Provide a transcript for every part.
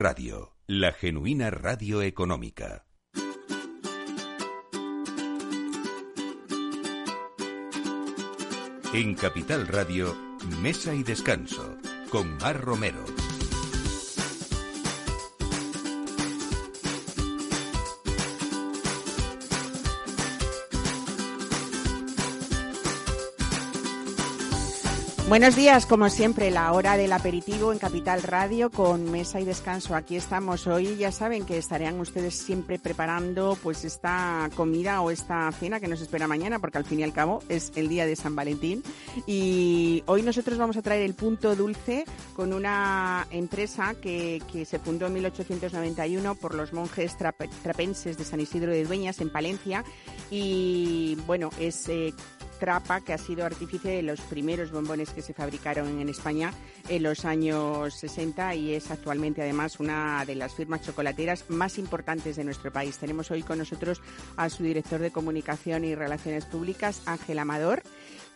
Radio, la genuina radio económica. En Capital Radio, Mesa y Descanso, con Mar Romero. Buenos días, como siempre, la hora del aperitivo en Capital Radio con mesa y descanso. Aquí estamos hoy. Ya saben que estarían ustedes siempre preparando pues esta comida o esta cena que nos espera mañana, porque al fin y al cabo es el día de San Valentín. Y hoy nosotros vamos a traer el punto dulce con una empresa que, se fundó en 1891 por los monjes trapenses de San Isidro de Dueñas en Palencia. Y bueno, es eh, Trapa, que ha sido artífice de los primeros bombones que se fabricaron en España en los años 60 y es actualmente además una de las firmas chocolateras más importantes de nuestro país. Tenemos hoy con nosotros a su director de comunicación y relaciones públicas, Ángel Amador.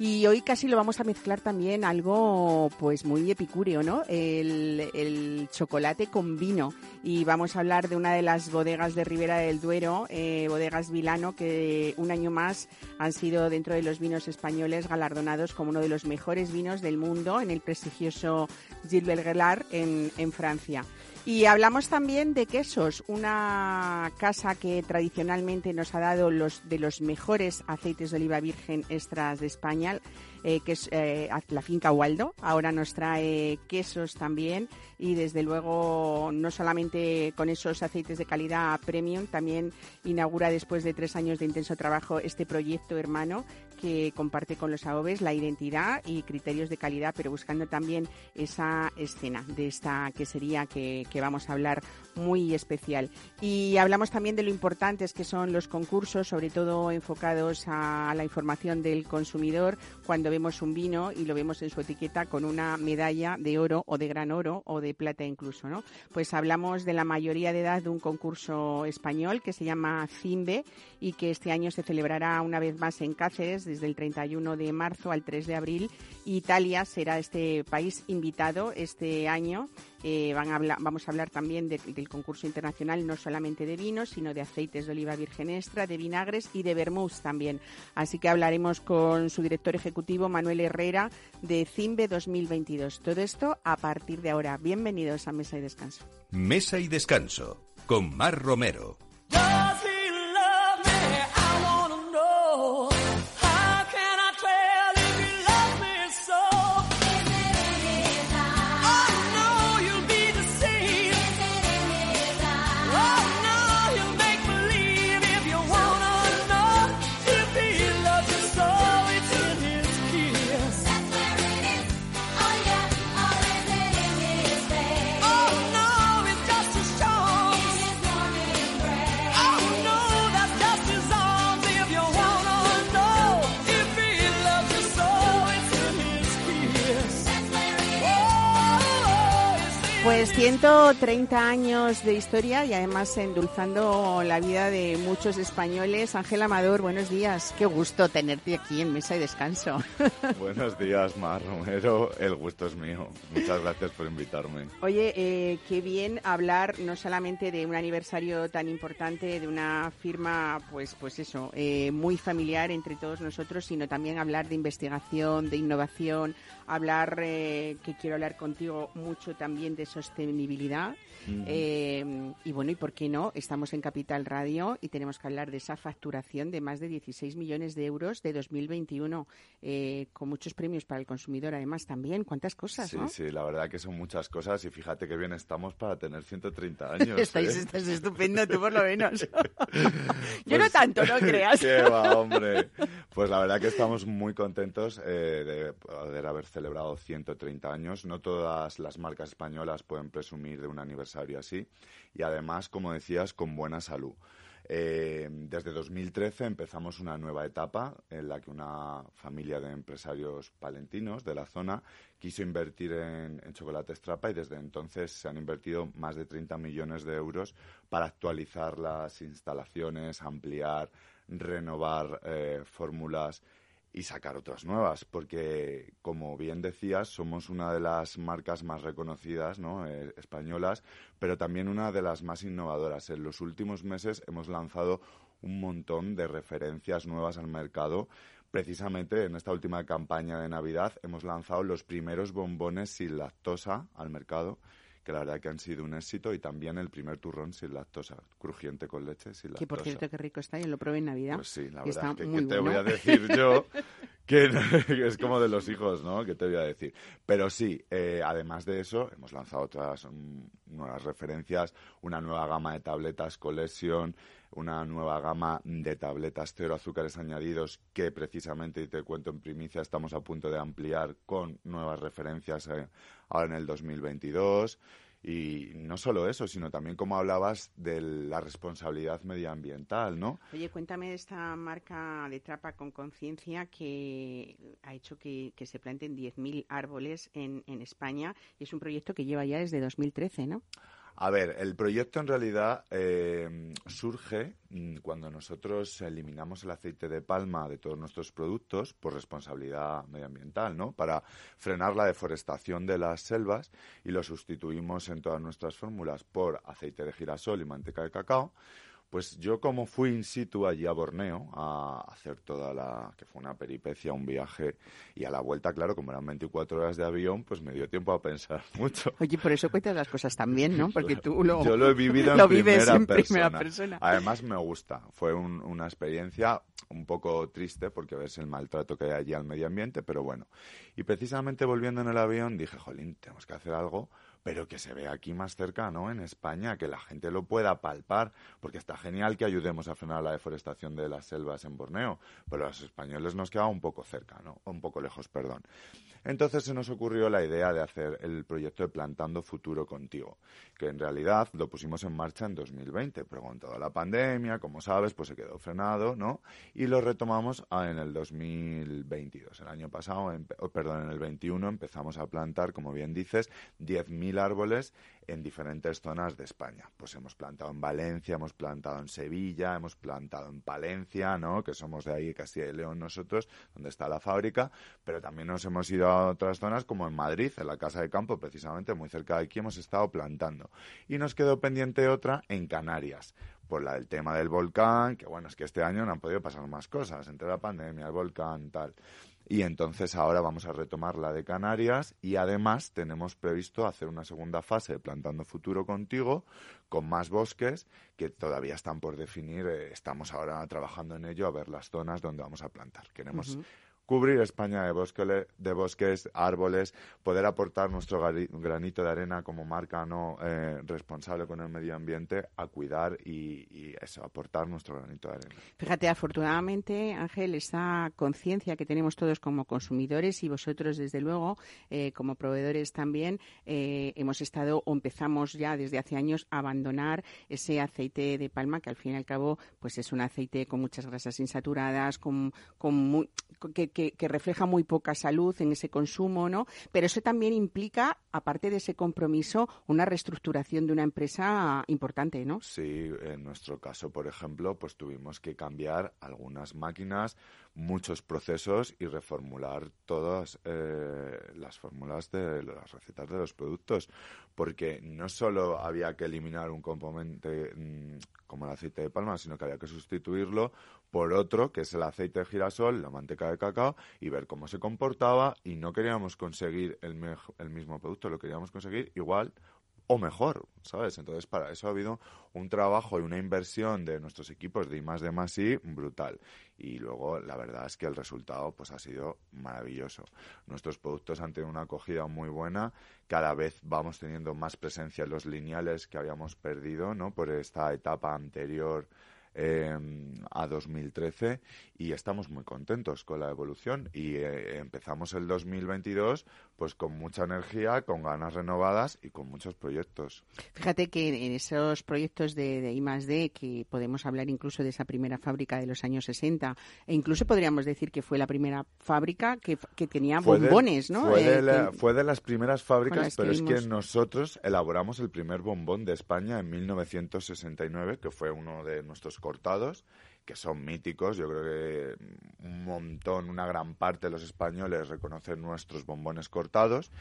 Y hoy casi lo vamos a mezclar también algo pues muy epicúreo, ¿no? El, chocolate con vino. Y vamos a hablar de una de las bodegas de Ribera del Duero, eh, bodegas Vilano, que un año más han sido dentro de los vinos españoles galardonados como uno de los mejores vinos del mundo en el prestigioso Gilles Belgelar en, en Francia. Y hablamos también de quesos, una casa que tradicionalmente nos ha dado los de los mejores aceites de oliva virgen extras de España, eh, que es eh, la finca Waldo. Ahora nos trae quesos también y desde luego no solamente con esos aceites de calidad premium, también inaugura después de tres años de intenso trabajo este proyecto hermano que comparte con los AOVES la identidad y criterios de calidad, pero buscando también esa escena de esta quesería que, que vamos a hablar muy especial. Y hablamos también de lo importantes que son los concursos, sobre todo enfocados a la información del consumidor, cuando vemos un vino y lo vemos en su etiqueta con una medalla de oro o de gran oro o de plata incluso, ¿no? Pues hablamos de la mayoría de edad de un concurso español que se llama CIMBE y que este año se celebrará una vez más en Cáceres desde el 31 de marzo al 3 de abril. Italia será este país invitado este año. Eh, van a hablar, vamos a hablar también del concurso internacional, no solamente de vinos, sino de aceites de oliva virgen extra, de vinagres y de vermouth también. Así que hablaremos con su director ejecutivo, Manuel Herrera, de CIMBE 2022. Todo esto a partir de ahora. Bienvenidos a Mesa y Descanso. Mesa y Descanso, con Mar Romero. Pues 130 años de historia y además endulzando la vida de muchos españoles. Ángel Amador, buenos días. Qué gusto tenerte aquí en Mesa y Descanso. Buenos días, Mar Romero. El gusto es mío. Muchas gracias por invitarme. Oye, eh, qué bien hablar no solamente de un aniversario tan importante, de una firma, pues, pues eso, eh, muy familiar entre todos nosotros, sino también hablar de investigación, de innovación, hablar, eh, que quiero hablar contigo mucho también de sostenibilidad disponibilidad eh, y bueno, ¿y por qué no? Estamos en Capital Radio y tenemos que hablar de esa facturación de más de 16 millones de euros de 2021, eh, con muchos premios para el consumidor además también. ¿Cuántas cosas, Sí, no? sí, la verdad que son muchas cosas y fíjate que bien estamos para tener 130 años. Estáis, ¿eh? estás estupendo tú por lo menos. Yo no Pues, tanto, no creas. Qué va, hombre. Pues la verdad que estamos muy contentos eh, de poder haber celebrado 130 años. No todas las marcas españolas pueden presumir de un aniversario así. Y además, como decías, con buena salud. Eh, desde 2013 empezamos una nueva etapa en la que una familia de empresarios palentinos de la zona quiso invertir en, en Chocolate Strapa y desde entonces se han invertido más de 30 millones de euros para actualizar las instalaciones, ampliar, renovar eh, fórmulas y sacar otras nuevas, porque como bien decías, somos una de las marcas más reconocidas, ¿no? Eh, españolas, pero también una de las más innovadoras. En los últimos meses hemos lanzado un montón de referencias nuevas al mercado. Precisamente en esta última campaña de Navidad hemos lanzado los primeros bombones sin lactosa al mercado que la verdad que han sido un éxito y también el primer turrón sin lactosa, crujiente con leche sin lactosa. Que por cierto, qué rico está, yo lo probé en Navidad. Pues sí, la verdad, que, ¿qué te voy a decir yo? que, es como de los hijos, ¿no? ¿Qué te voy a decir? Pero sí, eh, además de eso, hemos lanzado otras mm, nuevas referencias, una nueva gama de tabletas Collection, una nueva gama de tabletas cero azúcares añadidos que precisamente, y te cuento en primicia, estamos a punto de ampliar con nuevas referencias eh, ahora en el 2022. Y no solo eso, sino también como hablabas de la responsabilidad medioambiental, ¿no? Oye, cuéntame de esta marca de trapa con conciencia que ha hecho que, se planten 10.000 árboles en, en España y es un proyecto que lleva ya desde 2013, ¿no? A ver, el proyecto en realidad eh, surge mm, cuando nosotros eliminamos el aceite de palma de todos nuestros productos por responsabilidad medioambiental, ¿no? Para frenar la deforestación de las selvas y lo sustituimos en todas nuestras fórmulas por aceite de girasol y manteca de cacao pues yo como fui in situ allí a Borneo a hacer toda la... que fue una peripecia, un viaje, y a la vuelta, claro, como eran 24 horas de avión, pues me dio tiempo a pensar mucho. Oye, por eso cuentas las cosas también, ¿no? Porque tú lo, yo lo he vivido en, primera, primera, persona. Además me gusta, fue una experiencia un poco triste porque ves el maltrato que hay allí al medio ambiente, pero bueno. Y precisamente volviendo en el avión dije, jolín, tenemos que hacer algo pero que se vea aquí más cerca, ¿no? En España, que la gente lo pueda palpar, porque está genial que ayudemos a frenar la deforestación de las selvas en Borneo, pero a los españoles nos queda un poco cerca, ¿no? Un poco lejos, perdón. Entonces se nos ocurrió la idea de hacer el proyecto de Plantando Futuro Contigo, que en realidad lo pusimos en marcha en 2020, pero con toda la pandemia, como sabes, pues se quedó frenado, ¿no? Y lo retomamos en el 2022. El año pasado, perdón, en el 21 empezamos a plantar, como bien dices, 10.000 árboles en diferentes zonas de España. Pues hemos plantado en Valencia, hemos plantado en Sevilla, hemos plantado en Palencia, ¿no? Que somos de ahí, Castilla y León nosotros, donde está la fábrica, pero también nos hemos ido a otras zonas como en Madrid, en la Casa de Campo, precisamente muy cerca de aquí hemos estado plantando. Y nos quedó pendiente otra en Canarias por la del tema del volcán, que bueno, es que este año no han podido pasar más cosas, entre la pandemia, el volcán, tal. Y entonces ahora vamos a retomar la de Canarias y además tenemos previsto hacer una segunda fase de Plantando Futuro contigo con más bosques que todavía están por definir. Eh, estamos ahora trabajando en ello a ver las zonas donde vamos a plantar. Queremos cubrir España de, de bosques, árboles, poder aportar nuestro granito de arena como marca no eh, responsable con el medio ambiente a cuidar y, eso, aportar nuestro granito de arena. Fíjate, afortunadamente, Ángel, esta conciencia que tenemos todos como consumidores y vosotros, desde luego, eh, como proveedores también, eh, hemos estado o empezamos ya desde hace años a abandonar ese aceite de palma que al fin y al cabo pues es un aceite con muchas grasas insaturadas, con, que, refleja muy poca salud en ese consumo, ¿no? Pero eso también implica, aparte de ese compromiso, una reestructuración de una empresa importante, ¿no? Sí, en nuestro caso, por ejemplo, pues tuvimos que cambiar algunas máquinas, muchos procesos y reformular todas eh, las fórmulas de las recetas de los productos, porque no solo había que eliminar un componente mm, como el aceite de palma, sino que había que sustituirlo por otro, que es el aceite de girasol, la manteca de cacao, y ver cómo se comportaba y no queríamos conseguir el, el mismo producto, lo queríamos conseguir igual o mejor, ¿sabes? Entonces, para eso ha habido un trabajo y una inversión de nuestros equipos de I más de más I brutal. Y luego, la verdad es que el resultado pues ha sido maravilloso. Nuestros productos han tenido una acogida muy buena. Cada vez vamos teniendo más presencia en los lineales que habíamos perdido, ¿no? Por esta etapa anterior eh, a 2013 y estamos muy contentos con la evolución y eh, empezamos el 2022 pues con mucha energía, con ganas renovadas y con muchos proyectos. Fíjate que en esos proyectos de, de I+D que podemos hablar incluso de esa primera fábrica de los años 60 e incluso podríamos decir que fue la primera fábrica que, que tenía bombones, ¿no? Fue, de eh, fue, de las primeras fábricas, pero es que nosotros elaboramos el primer bombón de España en 1969, que fue uno de nuestros cortados que son míticos. Yo creo que un montón, una gran parte de los españoles reconocen nuestros bombones cortados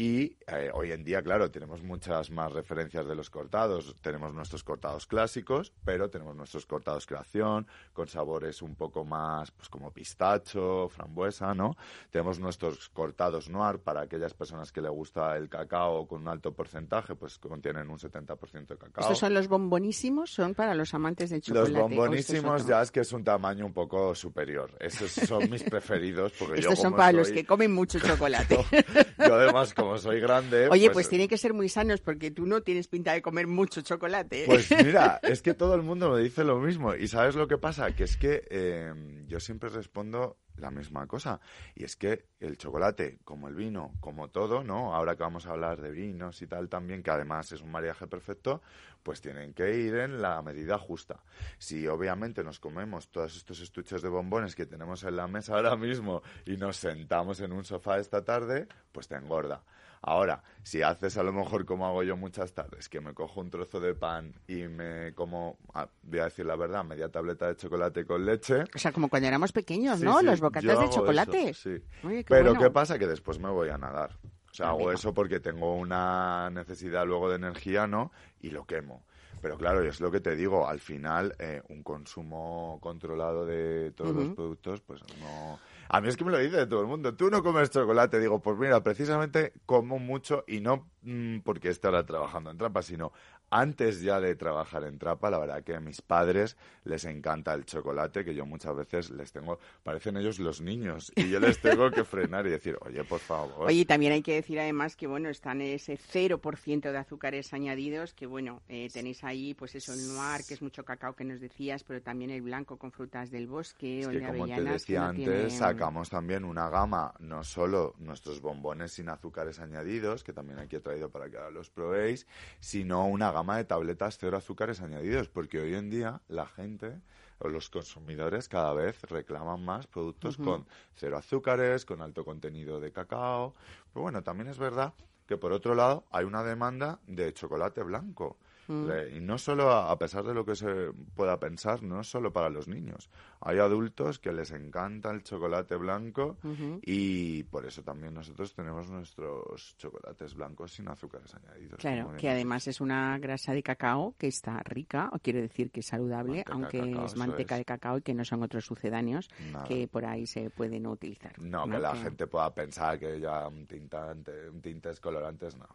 y eh, hoy en día, claro, tenemos muchas más referencias de los cortados. Tenemos nuestros cortados clásicos, pero tenemos nuestros cortados creación, con sabores un poco más, pues como pistacho, frambuesa, ¿no? Tenemos nuestros cortados noir para aquellas personas que le gusta el cacao con un alto porcentaje, pues contienen un 70% de cacao. ¿Estos son los bombonísimos? ¿Son para los amantes del chocolate? Los bombonísimos ya es que es un tamaño un poco superior. Esos son mis preferidos. Porque Estos yo, son para los que comen mucho chocolate. yo además, como soy grande. Oye, pues, pues tienen que ser muy sanos porque tú no tienes pinta de comer mucho chocolate. Pues mira, es que todo el mundo me dice lo mismo. ¿Y sabes lo que pasa? Que es que eh, yo siempre respondo la misma cosa. Y es que el chocolate, como el vino, como todo, ¿no? Ahora que vamos a hablar de vinos y tal también, que además es un mariaje perfecto, pues tienen que ir en la medida justa. Si obviamente nos comemos todos estos estuches de bombones que tenemos en la mesa ahora mismo y nos sentamos en un sofá esta tarde, pues te engorda. Ahora, si haces a lo mejor como hago yo muchas tardes, que me cojo un trozo de pan y me como, ah, voy a decir la verdad, media tableta de chocolate con leche. O sea, como cuando éramos pequeños, ¿no? Los bocatas de chocolate. sí. Pero ¿qué pasa? Que después me voy a nadar. O sea, hago eso porque tengo una necesidad luego de energía, ¿no? Y lo quemo. Pero claro, es lo que te digo, al final eh, un consumo controlado de todos los productos, pues no a mí es que me lo dice todo el mundo. Tú no comes chocolate. Digo, pues mira, precisamente como mucho y no mm, porque esté ahora trabajando en trampa, sino antes ya de trabajar en Trapa, la verdad que a mis padres les encanta el chocolate, que yo muchas veces les tengo, parecen ellos los niños, y yo les tengo que frenar y decir, oye, por favor. Oye, también hay que decir además que, bueno, están ese 0% de azúcares añadidos, que, bueno, eh, tenéis ahí, pues eso, el noir, que es mucho cacao que nos decías, pero también el blanco con frutas del bosque, o que, como te decía antes, sacamos también una gama, no solo nuestros bombones sin azúcares añadidos, que también aquí he traído para que ahora los probéis, sino una gama de tabletas cero azúcares añadidos, porque hoy en día la gente o los consumidores cada vez reclaman más productos con cero azúcares, con alto contenido de cacao. Pero bueno, también es verdad que por otro lado hay una demanda de chocolate blanco. Mm. Y no solo, a, pesar de lo que se pueda pensar, no es solo para los niños. Hay adultos que les encanta el chocolate blanco y por eso también nosotros tenemos nuestros chocolates blancos sin azúcares añadidos. Claro, que además es una grasa de cacao que está rica, o quiere decir que es saludable, aunque es manteca de cacao y que no son otros sucedáneos que por ahí se pueden utilizar. No, que la gente pueda pensar que ya un tintante, un tintes colorantes, no.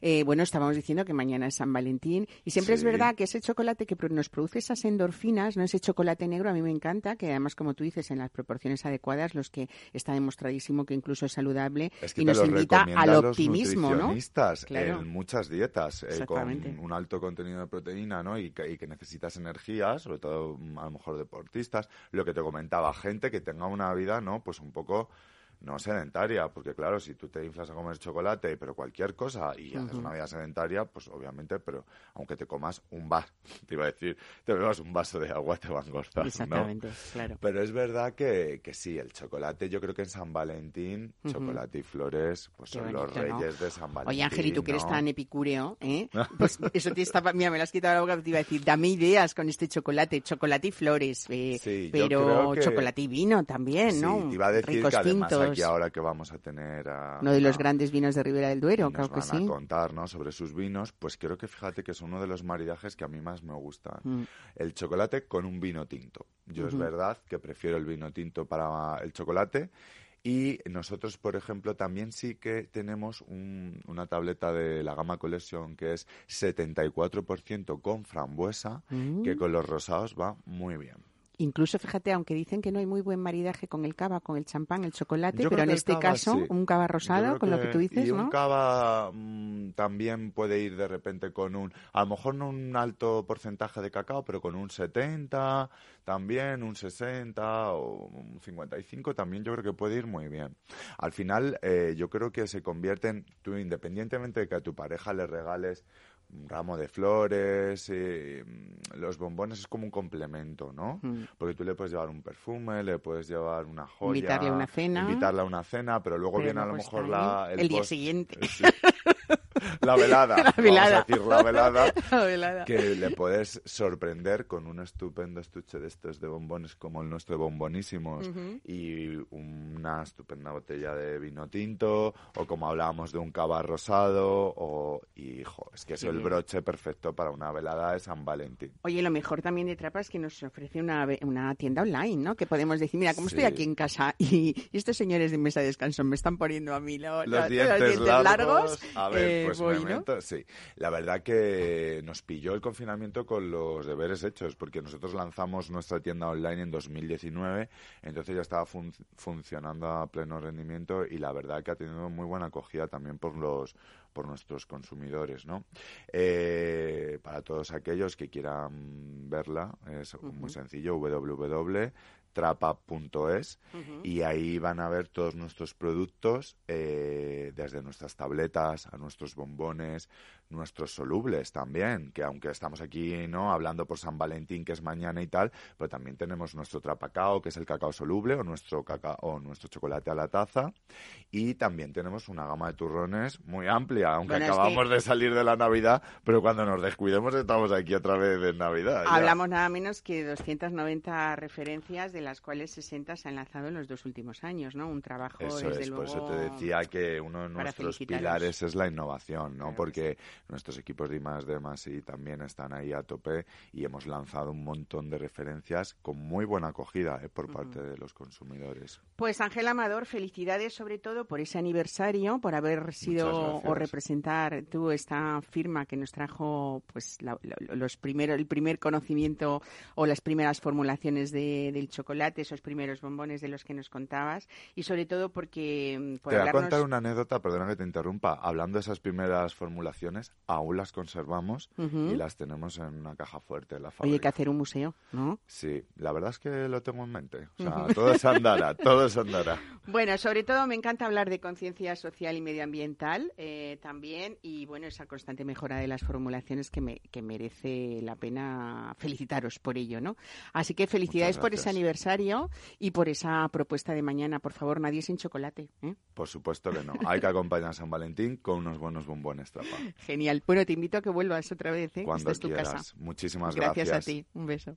Eh, bueno, estábamos diciendo que mañana es San Valentín y siempre es verdad que ese chocolate que nos produce esas endorfinas, no ese chocolate negro, a mí me encanta, que además, como tú dices, en las proporciones adecuadas, los que está demostradísimo que incluso es saludable y nos invita al optimismo, ¿no? en muchas dietas eh, con un alto contenido de proteína, ¿no? Y que, y que necesitas energía, sobre todo a lo mejor deportistas, lo que te comentaba, gente que tenga una vida, ¿no? Pues un poco no sedentaria, porque claro, si tú te inflas a comer chocolate, pero cualquier cosa y haces una vida sedentaria, pues obviamente, pero aunque te comas un bar, te iba a decir, te bebas un vaso de agua, te va a engordar, Exactamente, claro. Pero es verdad que, que sí, el chocolate, yo creo que en San Valentín, chocolate y flores, pues son los reyes de San Valentín. Oye, Ángel, y tú que eres tan epicúreo, ¿eh? Pues eso te estaba, mira, me lo has quitado la boca, te iba a decir, dame ideas con este chocolate, chocolate y flores, eh, pero chocolate y vino también, ¿no? Sí, iba a decir que además aquí ahora que vamos a tener a... Uno de los grandes vinos de Ribera del Duero, creo que sí. a contar, ¿no? Sobre sus vinos, pues creo que fíjate que es uno de los maridajes que a mí más me gustan. Mm. El chocolate con un vino tinto. Yo es verdad que prefiero el vino tinto para el chocolate. Y nosotros, por ejemplo, también sí que tenemos una tableta de la gama Collection que es 74% con frambuesa, que mm. con los rosados va muy bien. Incluso, fíjate, aunque dicen que no hay muy buen maridaje con el cava, con el champán, el chocolate, pero en este caso, un cava rosado, con lo que tú dices, y un cava mm, también puede ir de repente con un, a lo mejor no un alto porcentaje de cacao, pero con un 70, también un 60 o un 55, también yo creo que puede ir muy bien. Al final, eh, yo creo que se convierten, tú independientemente de que a tu pareja le regales ramo de flores, eh, los bombones es como un complemento, ¿no? Mm. Porque tú le puedes llevar un perfume, le puedes llevar una joya. Invitarle a una cena. Invitarle a una cena, pero luego viene a lo mejor la, el, día siguiente. la velada. La velada. Vamos a decir la velada. La velada. Que le puedes sorprender con un estupendo estuche de estos de bombones como el nuestro de bombonísimos y una estupenda botella de vino tinto o como hablábamos de un cava rosado o y hijo, es que es el broche perfecto para una velada de San Valentín. Oye, lo mejor también de Trapa es que nos ofrece una, una tienda online, ¿no? Que podemos decir, mira, como estoy aquí en casa y, y estos señores de mesa de descanso me están poniendo a mí lo- los lo- dientes, largos. A ver, eh, pues voy, ¿no? sí. La verdad que nos pilló el confinamiento con los deberes hechos, porque nosotros lanzamos nuestra tienda online en 2019, entonces ya estaba fun- funcionando a pleno rendimiento y la verdad que ha tenido muy buena acogida también por los por nuestros consumidores, ¿no? Eh, para todos aquellos que quieran verla, es muy sencillo, www.trapa.es y ahí van a ver todos nuestros productos, eh, desde nuestras tabletas a nuestros bombones, nuestros solubles también, que aunque estamos aquí no hablando por San Valentín, que es mañana y tal, pero también tenemos nuestro trapacao, que es el cacao soluble, o nuestro cacao, o nuestro chocolate a la taza, y también tenemos una gama de turrones muy amplia, aunque Bueno, es acabamos que- de salir de la Navidad, pero cuando nos descuidemos estamos aquí otra vez en Navidad. ya. Hablamos nada menos que 290 referencias, de las cuales 60 se han lanzado en los dos últimos años, ¿no? Un trabajo, Eso desde es, luego... por eso te decía que uno de nuestros pilares es la innovación, ¿no? Claro Porque nuestros equipos de I+, D+, y también están ahí a tope y hemos lanzado un montón de referencias con muy buena acogida ¿eh? por parte de los consumidores. Pues Ángel Amador, felicidades sobre todo por ese aniversario, por haber sido o representar tú esta firma que nos trajo pues la- lo- los primeros, el primer conocimiento o las primeras formulaciones de- del chocolate, esos primeros bombones de los que nos contabas y sobre todo porque mm, por te voy a hablarnos- contar una anécdota, perdona que te interrumpa. Hablando de esas primeras formulaciones, aún las conservamos Ujú. y las tenemos en una caja fuerte en la Oye, hay fábrica. que hacer un museo, ¿no? Sí, la verdad es que lo tengo en mente. O sea, todo se andará, todo se andará. Bueno, sobre todo me encanta hablar de conciencia social y medioambiental eh, también y bueno, esa constante mejora de las formulaciones que, me- que merece la pena felicitaros por ello, ¿no? Así que felicidades por ese aniversario y por esa propuesta de mañana. Por favor, nadie sin chocolate. ¿eh? Por supuesto que no. Hay que acompañar a San Valentín con unos buenos bombones trapa. Genial. Bueno, te invito a que vuelvas otra vez. ¿eh? Cuando Esta es tu quieras. casa. Muchísimas Gracias gracias. a ti. Un beso.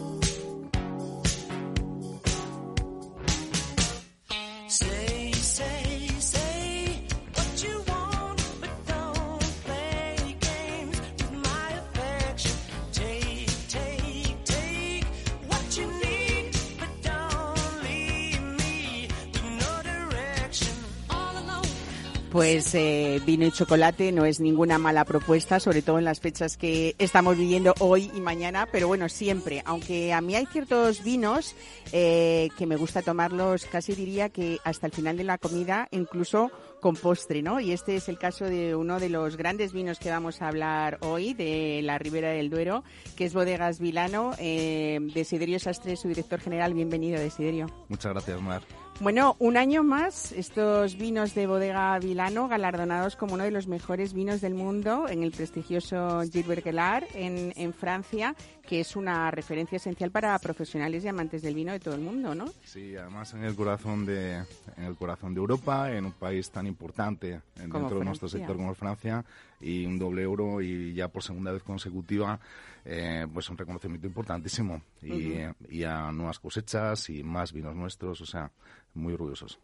Pues eh, vino y chocolate no es ninguna mala propuesta, sobre todo en las fechas que estamos viviendo hoy y mañana, pero bueno, siempre. Aunque a mí hay ciertos vinos eh, que me gusta tomarlos, casi diría que hasta el final de la comida, incluso con postre, ¿no? Y este es el caso de uno de los grandes vinos que vamos a hablar hoy, de la Ribera del Duero, que es Bodegas Vilano. Eh, Desiderio Sastre, su director general. Bienvenido, Desiderio. Muchas gracias, Mar. Bueno, un año más estos vinos de bodega Vilano galardonados como uno de los mejores vinos del mundo en el prestigioso Gilbert Gellar en, en Francia, que es una referencia esencial para profesionales y amantes del vino de todo el mundo, ¿no? Sí, además en el corazón de en el corazón de Europa, en un país tan importante dentro de nuestro sector como Francia y un doble euro y ya por segunda vez consecutiva, eh, pues un reconocimiento importantísimo. Y, y a nuevas cosechas y más vinos nuestros, o sea, muy orgullosos.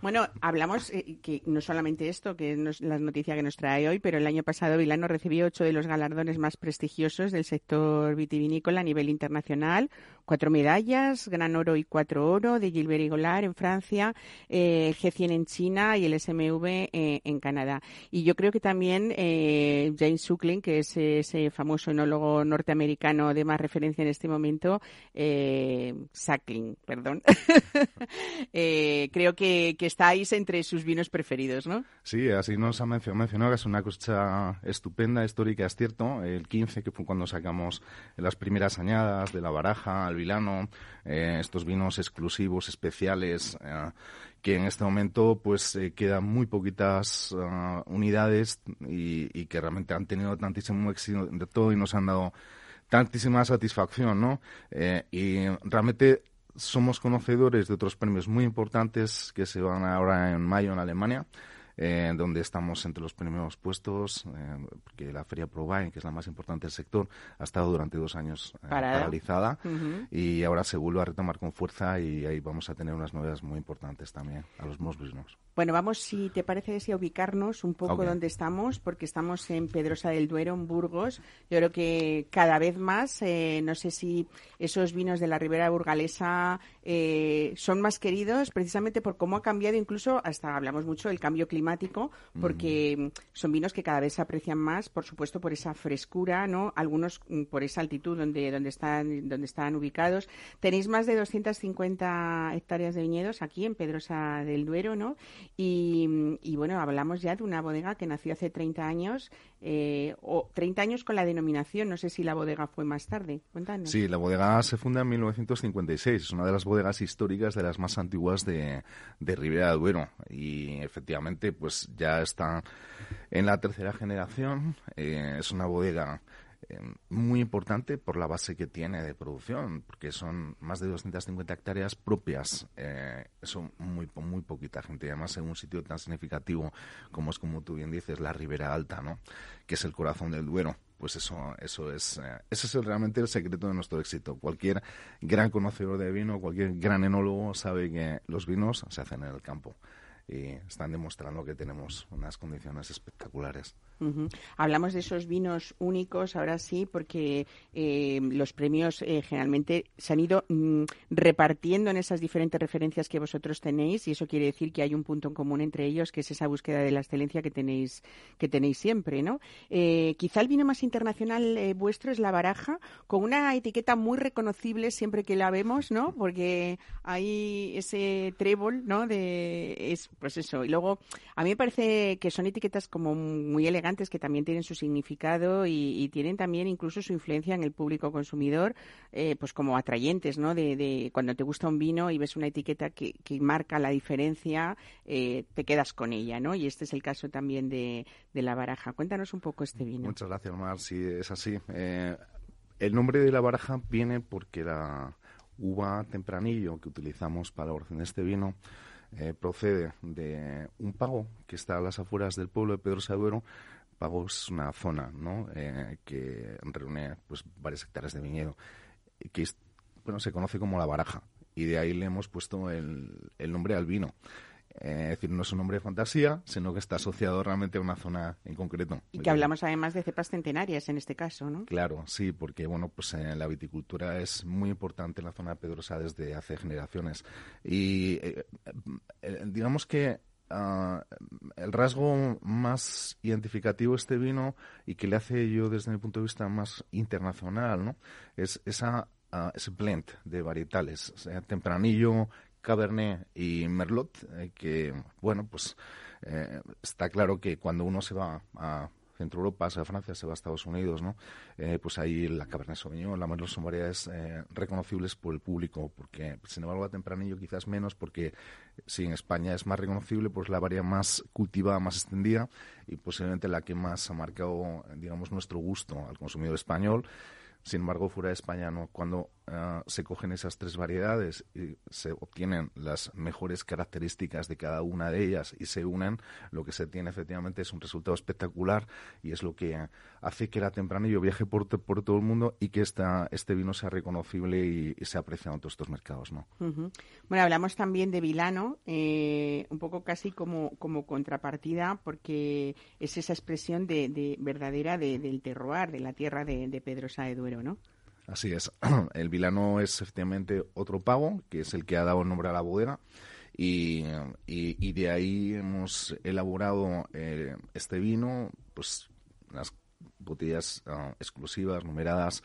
Bueno, hablamos eh, no solamente esto, que es la noticia que nos trae hoy, pero el año pasado Vilano recibió ocho de los galardones más prestigiosos del sector vitivinícola a nivel internacional, cuatro medallas, gran oro y cuatro oro de Gilbert y Golar en Francia, eh, el G100 en China y el SMV eh, en Canadá. Y yo creo que también James Suckling, que es ese famoso enólogo norteamericano de más referencia en este momento, Suckling, perdón, creo que, estáis entre sus vinos preferidos, ¿no? Sí, así nos ha mencio- mencionado que es una cosecha estupenda, histórica, es cierto. El 15, que fue cuando sacamos las primeras añadas de la baraja, al vilano, eh, estos vinos exclusivos, especiales, eh, que en este momento pues eh, quedan muy poquitas ah, unidades y, y que realmente han tenido tantísimo éxito de todo y nos han dado tantísima satisfacción, ¿no? Eh, y realmente somos conocedores de otros premios muy importantes que se van ahora en mayo en Alemania eh, donde estamos entre los primeros puestos, eh, porque la Feria ProBuy, que es la más importante del sector, ha estado durante dos años eh, paralizada. Y ahora se vuelve a retomar con fuerza y ahí vamos a tener unas novedades muy importantes también a los mosvinos. Bueno, vamos, si te parece, a ubicarnos un poco Ok. donde estamos, porque estamos en Pedrosa del Duero, en Burgos. Yo creo que cada vez más, eh, no sé si esos vinos de la Ribera Burgalesa eh, son más queridos precisamente por cómo ha cambiado, incluso hasta hablamos mucho del cambio climático, porque mm, son vinos que cada vez se aprecian más, por supuesto, por esa frescura, ¿no? Algunos mm, por esa altitud donde, donde, están, donde están ubicados. Tenéis más de 250 hectáreas de viñedos aquí en Pedrosa del Duero, ¿no? Y, y, bueno, hablamos ya de una bodega que nació hace 30 años, eh, o 30 años con la denominación, no sé si la bodega fue más tarde. Cuéntanos. Sí, la bodega se funda en 1956. Es una de las bodegas históricas de las más antiguas de, de Ribera de Duero. Y efectivamente, pues ya está en la tercera generación. Eh, es una bodega muy importante por la base que tiene de producción, porque son más de 250 hectáreas propias. Eh, eso muy, muy poquita gente. Y además en un sitio tan significativo como es, como tú bien dices, la Ribera Alta, ¿no? que es el corazón del Duero. Pues eso, eso es, eh, ese es realmente el secreto de nuestro éxito. Cualquier gran conocedor de vino, cualquier gran enólogo sabe que los vinos se hacen en el campo y están demostrando que tenemos unas condiciones espectaculares. Ujú. Hablamos de esos vinos únicos, ahora sí, porque eh, los premios eh, generalmente se han ido mm, repartiendo en esas diferentes referencias que vosotros tenéis y eso quiere decir que hay un punto en común entre ellos, que es esa búsqueda de la excelencia que tenéis que tenéis siempre, ¿no? Eh, quizá el vino más internacional eh, vuestro es la baraja, con una etiqueta muy reconocible siempre que la vemos, ¿no? Porque hay ese trébol, ¿no? De es pues eso. Y luego a mí me parece que son etiquetas como muy elegantes que también tienen su significado y, y tienen también incluso su influencia en el público consumidor, eh, pues como atrayentes, ¿no? De, de cuando te gusta un vino y ves una etiqueta que, que marca la diferencia, eh, te quedas con ella, ¿no? Y este es el caso también de, de la baraja. Cuéntanos un poco este vino. Muchas gracias, Mar. Sí, es así. Eh, el nombre de la baraja viene porque la uva tempranillo que utilizamos para elaboración de este vino eh, procede de un pago que está a las afueras del pueblo de Pedro Duero. Pago es una zona ¿no? Eh, que reúne pues, varias hectáreas de viñedo, que es- bueno, se conoce como la baraja. Y de ahí le hemos puesto el, el nombre al vino. Eh, es decir, no es un nombre de fantasía, sino que está asociado realmente a una zona en concreto. Y que hablamos además de cepas centenarias en este caso, ¿no? Claro, sí, porque bueno, pues eh, la viticultura es muy importante en la zona de Pedrosa desde hace generaciones. Y eh, digamos que ah, el rasgo más identificativo de este vino y que le hace yo desde mi punto de vista más internacional, ¿no? Es esa ah, ese blend de varietales, tempranillo, cabernet y merlot, eh, que bueno, pues eh, está claro que cuando uno se va a Centro Europa, se va a Francia, se va a Estados Unidos, ¿no? Eh, pues ahí la Cabernet Sauvignon, la Merlot son variedades eh, reconocibles por el público, porque sin embargo la Tempranillo quizás menos, porque sí, en España es más reconocible, pues la variedad más cultivada, más extendida y posiblemente la que más ha marcado, digamos, nuestro gusto al consumidor español. Sin embargo, fuera de España, ¿no? cuando eh, se cogen esas tres variedades y se obtienen las mejores características de cada una de ellas y se unen, lo que se tiene efectivamente es un resultado espectacular y es lo que hace que la Tempranillo viaje por, por todo el mundo y que esta, este vino sea reconocible y, y se aprecie en todos estos mercados. ¿no? Bueno, hablamos también de Vilano, eh, un poco casi como, como contrapartida, porque es esa expresión de, de verdadera de- del terroir, de la tierra de, de Pedrosa de Duero, ¿no? Así es. El vilano es efectivamente otro pavo, que es el que ha dado nombre a la bodega. Y, y- y de ahí hemos elaborado eh, este vino, pues las botellas ah, exclusivas, numeradas,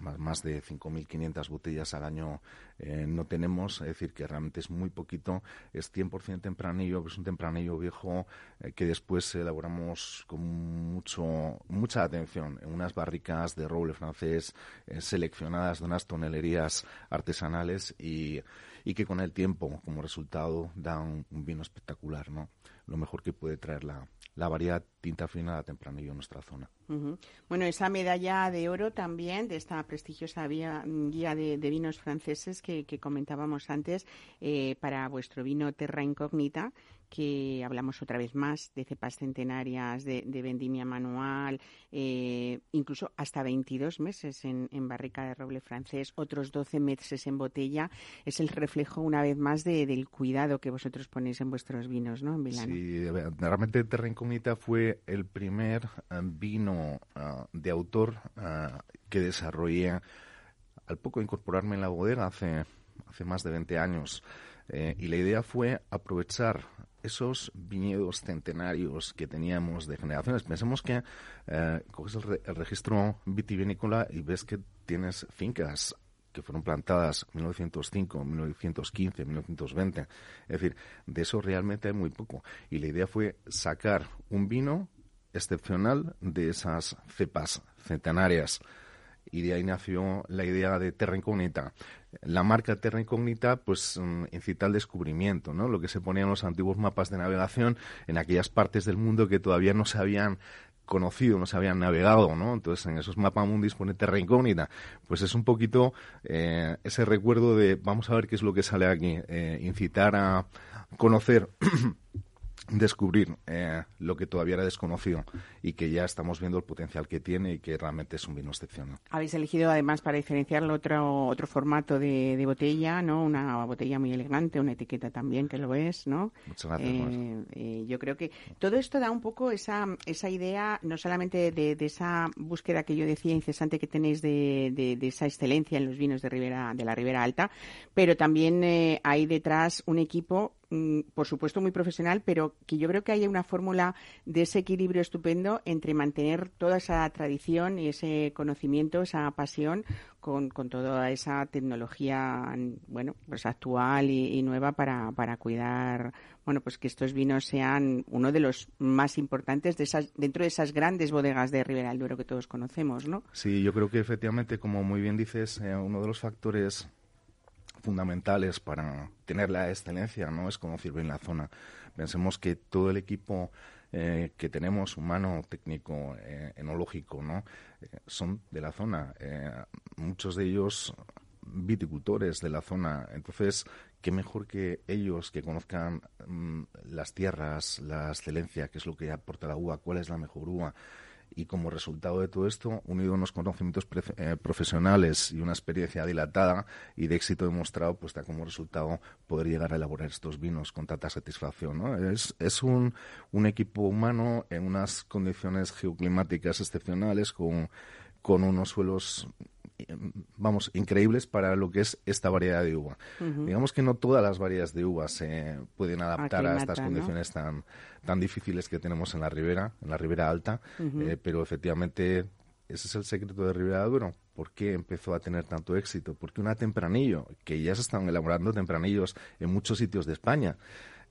más, más de 5.500 botellas al año eh, no tenemos, es decir, que realmente es muy poquito, es 100% tempranillo, es un tempranillo viejo eh, que después elaboramos con mucho, mucha atención en unas barricas de roble francés eh, seleccionadas de unas tonelerías artesanales y, y que con el tiempo, como resultado, dan un vino espectacular, ¿no? Lo mejor que puede traer la, la variedad tinta fina a tempranillo en nuestra zona. Bueno, esa medalla de oro también de esta prestigiosa vía- guía de, vinos franceses que, que comentábamos antes eh, para vuestro vino Terra Incógnita, que hablamos otra vez más de cepas centenarias, de, de vendimia manual, eh, incluso hasta 22 meses en, en barrica de roble francés, otros 12 meses en botella. Es el reflejo una vez más de- del cuidado que vosotros ponéis en vuestros vinos, ¿no? En Milano. Sí, realmente Terra Incógnita fue el primer eh, vino ah, de autor ah, que desarrollé al poco incorporarme en la bodega hace, hace más de 20 años. Eh, y la idea fue aprovechar esos viñedos centenarios que teníamos de generaciones. Pensemos que eh, coges el, re- el registro vitivinícola y ves que tienes fincas que fueron plantadas en 1905, 1915, 1920. Es decir, de eso realmente hay muy poco. Y la idea fue sacar un vino excepcional de esas cepas centenarias. Y de ahí nació la idea de Terra Incógnita. La marca Terra Incógnita, pues, mm, incita al descubrimiento, ¿no? Lo que se ponía en los antiguos mapas de navegación en aquellas partes del mundo que todavía no se habían conocido, no se habían navegado, ¿no? Entonces, en esos mapas mundis pone Terra Incógnita. Pues es un poquito eh, ese recuerdo de vamos a ver qué es lo que sale aquí. eh, incitar a conocer descubrir eh, lo que todavía era desconocido y que ya estamos viendo el potencial que tiene y que realmente es un vino excepcional. Habéis elegido además para diferenciarlo otro otro formato de, de botella, ¿no? Una botella muy elegante, una etiqueta también que lo es, ¿no? Muchas gracias, Eh, eh, yo creo que todo esto da un poco esa esa idea, no solamente de, de esa búsqueda que yo decía incesante que tenéis de, de- de esa excelencia en los vinos de Ribera de la Ribera Alta, pero también eh, hay detrás un equipo por supuesto muy profesional, pero que yo creo que hay una fórmula de ese equilibrio estupendo entre mantener toda esa tradición y ese conocimiento, esa pasión con, con toda esa tecnología bueno pues actual y, y nueva para, para cuidar bueno pues que estos vinos sean uno de los más importantes de esas dentro de esas grandes bodegas de Ribera del Duero que todos conocemos, ¿no? Sí, yo creo que efectivamente, como muy bien dices, eh, uno de los factores fundamentales para tener la excelencia no es conocer bien la zona. Pensemos que todo el equipo eh, que tenemos, humano, técnico, eh, enológico, ¿no? Eh, son de la zona. Eh, muchos de ellos viticultores de la zona. Entonces, qué mejor que ellos que conozcan mm, las tierras, la excelencia, qué es lo que aporta la uva, cuál es la mejor uva. Y como resultado de todo esto, unido a unos conocimientos eh, profesionales y una experiencia dilatada y de éxito demostrado, pues da como resultado poder llegar a elaborar estos vinos con tanta satisfacción. ¿no? Es, es un, un equipo humano en unas condiciones geoclimáticas excepcionales, con, con unos suelos vamos, increíbles para lo que es esta variedad de uva. Digamos que no todas las variedades de uvas se pueden adaptar a estas condiciones tan, tan difíciles que tenemos en la ribera, en la ribera alta, eh, pero efectivamente ese es el secreto de Ribera del Duero. ¿Por qué empezó a tener tanto éxito? Porque una tempranillo, que ya se están elaborando tempranillos en muchos sitios de España,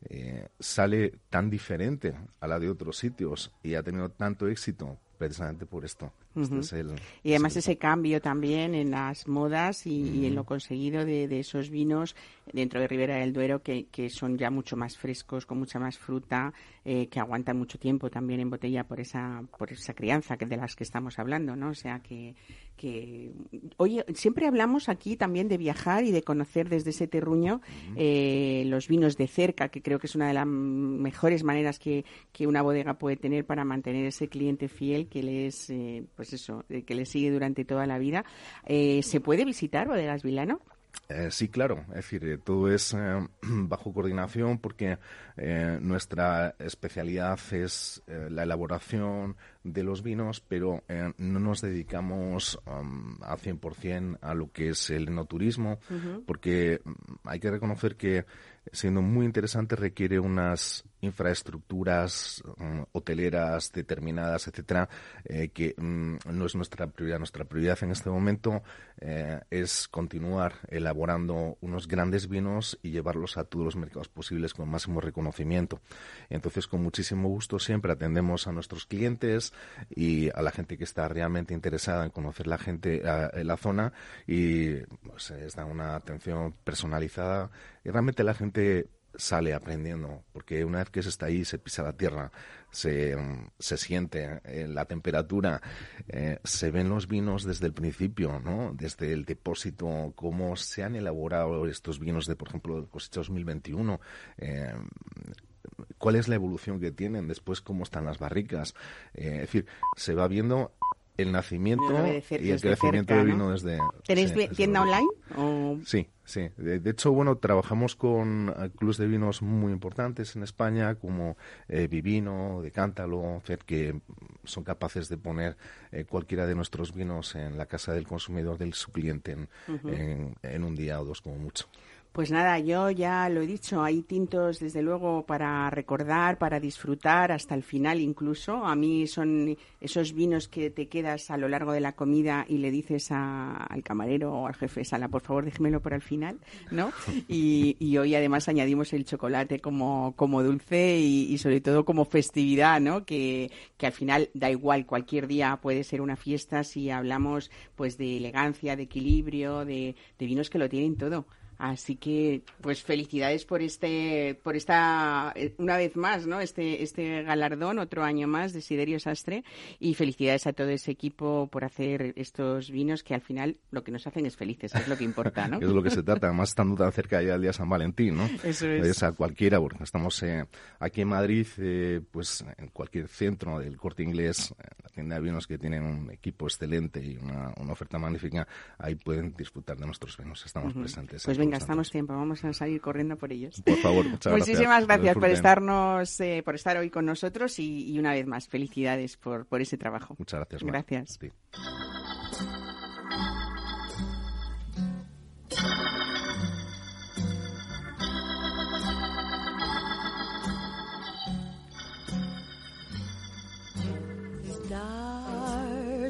eh, sale tan diferente a la de otros sitios y ha tenido tanto éxito precisamente por esto. Este es el Y además ese cambio también en las modas y, y en lo conseguido de, de esos vinos dentro de Ribera del Duero que, que son ya mucho más frescos, con mucha más fruta, eh, que aguantan mucho tiempo también en botella por esa por esa crianza que de las que estamos hablando, ¿no? O sea que que oye siempre hablamos aquí también de viajar y de conocer desde ese terruño eh, los vinos de cerca, que creo que es una de las mejores maneras que, que una bodega puede tener para mantener ese cliente fiel que le es, eh, pues eso, eh, que le sigue durante toda la vida. Eh, ¿Se puede visitar Bodegas Vilano? Eh, sí, claro. Es decir, eh, todo es eh, bajo coordinación porque eh, nuestra especialidad es eh, la elaboración de los vinos, pero eh, no nos dedicamos um, al 100% a lo que es el enoturismo, porque mm, hay que reconocer que siendo muy interesante requiere unas infraestructuras mm, hoteleras determinadas, etcétera, eh, que mm, no es nuestra prioridad. Nuestra prioridad en este momento eh, es continuar elaborando unos grandes vinos y llevarlos a todos los mercados posibles con máximo reconocimiento. Entonces, con muchísimo gusto siempre atendemos a nuestros clientes y a la gente que está realmente interesada en conocer la gente a- la zona y pues, les da una atención personalizada y realmente la gente sale aprendiendo, porque una vez que se está ahí, se pisa la tierra, se, mm, se siente eh, la temperatura, eh, se ven los vinos desde el principio, ¿no? Desde el depósito, cómo se han elaborado estos vinos de, por ejemplo, cosecha 2021, eh, cuál es la evolución que tienen, después cómo están las barricas. Eh, es decir, se va viendo el nacimiento y el crecimiento cerca, del ¿no? vino desde... ¿Tenéis sí, vi- desde tienda luego. online? O... Sí, sí. De, de hecho, bueno, trabajamos con eh, clubs de vinos muy importantes en España, como eh, Vivino, Decántalo, Fed, que son capaces de poner eh, cualquiera de nuestros vinos en la casa del consumidor, del su cliente, en, en- en un día o dos como mucho. Pues nada, yo ya lo he dicho, hay tintos desde luego para recordar, para disfrutar hasta el final incluso. A mí son esos vinos que te quedas a lo largo de la comida y le dices a- al camarero o al jefe sala, por favor déjemelo para el final, ¿no? Y, y hoy además añadimos el chocolate como, como dulce y, y sobre todo como festividad, ¿no? Que, que al final da igual, cualquier día puede ser una fiesta si hablamos pues de elegancia, de equilibrio, de, de vinos que lo tienen todo. Así que, pues felicidades por este, por esta, eh, una vez más, ¿no? Este, este galardón, otro año más de Siderio Sastre, y felicidades a todo ese equipo por hacer estos vinos que al final lo que nos hacen es felices, es lo que importa, ¿no? Es lo que se trata, además estando tan cerca ya del día San Valentín, ¿no? Eso es. Es a cualquiera, porque estamos eh, aquí en Madrid, eh, pues en cualquier centro del corte inglés, la tienda de vinos que tienen un equipo excelente y una, una oferta magnífica, ahí pueden disfrutar de nuestros vinos. Estamos presentes. Pues en venga, estamos tiempo, vamos a salir corriendo por ellos. Por favor, muchas Muchísimas gracias, por estarnos, eh, por estar hoy con nosotros y, y una vez más, felicidades por, por ese trabajo. Muchas gracias. Mar. Gracias.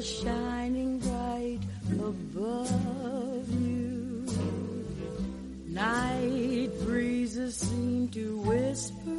Shining bright above. Night breezes seem to whisper,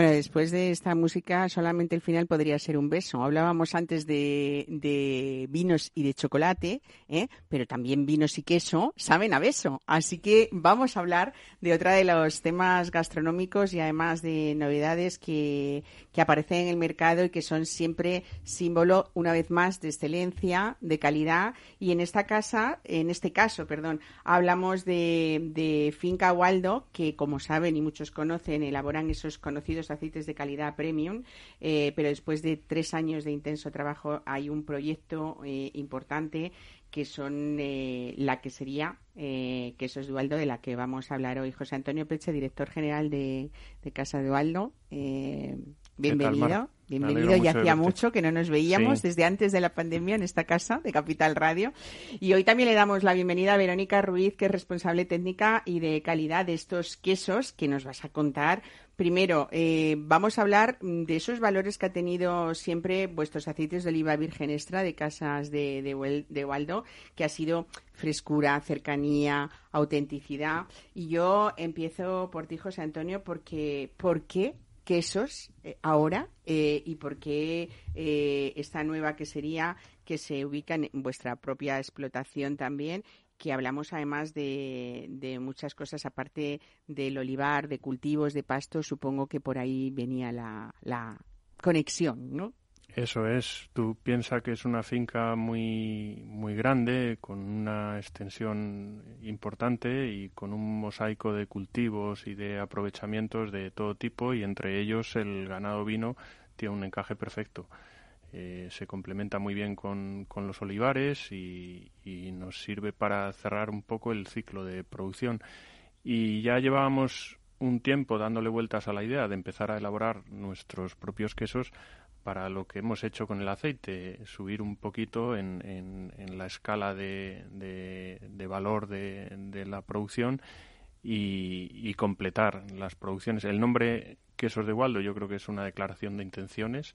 Bueno, después de esta música, solamente el final podría ser un beso. Hablábamos antes de, de vinos y de chocolate, ¿eh? pero también vinos y queso saben a beso. Así que vamos a hablar de otra de los temas gastronómicos y además de novedades que, que aparecen en el mercado y que son siempre símbolo, una vez más, de excelencia, de calidad. Y en esta casa, en este caso, perdón, hablamos de, de Finca Waldo, que como saben y muchos conocen, elaboran esos conocidos aceites de calidad premium, eh, pero después de tres años de intenso trabajo hay un proyecto eh, importante que son eh, la que sería eh, Quesos Dualdo, de la que vamos a hablar hoy. José Antonio Peche, director general de, de Casa Dualdo. Eh, bienvenido. Bienvenido, ya hacía mucho que no nos veíamos Sí. desde antes de la pandemia en esta casa de Capital Radio. Y hoy también le damos la bienvenida a Verónica Ruiz, que es responsable técnica y de calidad de estos quesos que nos vas a contar. Primero, eh, vamos a hablar de esos valores que ha tenido siempre vuestros aceites de oliva virgen extra de casas de, de, de Waldo, que ha sido frescura, cercanía, autenticidad. Y yo empiezo por ti, José Antonio, porque ¿por qué quesos eh, ahora eh, y por qué esta nueva quesería que se ubica en vuestra propia explotación también que hablamos además de, muchas cosas aparte del olivar, de cultivos, de pastos, supongo que por ahí venía la, la conexión, ¿no? Eso es, tú piensas que es una finca muy, muy grande, con una extensión importante y con un mosaico de cultivos y de aprovechamientos de todo tipo y entre ellos el ganado vino tiene un encaje perfecto. Eh, se complementa muy bien con, con los olivares y, nos sirve para cerrar un poco el ciclo de producción. Y ya llevábamos un tiempo dándole vueltas a la idea de empezar a elaborar nuestros propios quesos para lo que hemos hecho con el aceite, subir un poquito en, en- en la escala de, de- de valor de, de la producción y, y completar las producciones. El nombre Quesos de Waldo yo creo que es una declaración de intenciones.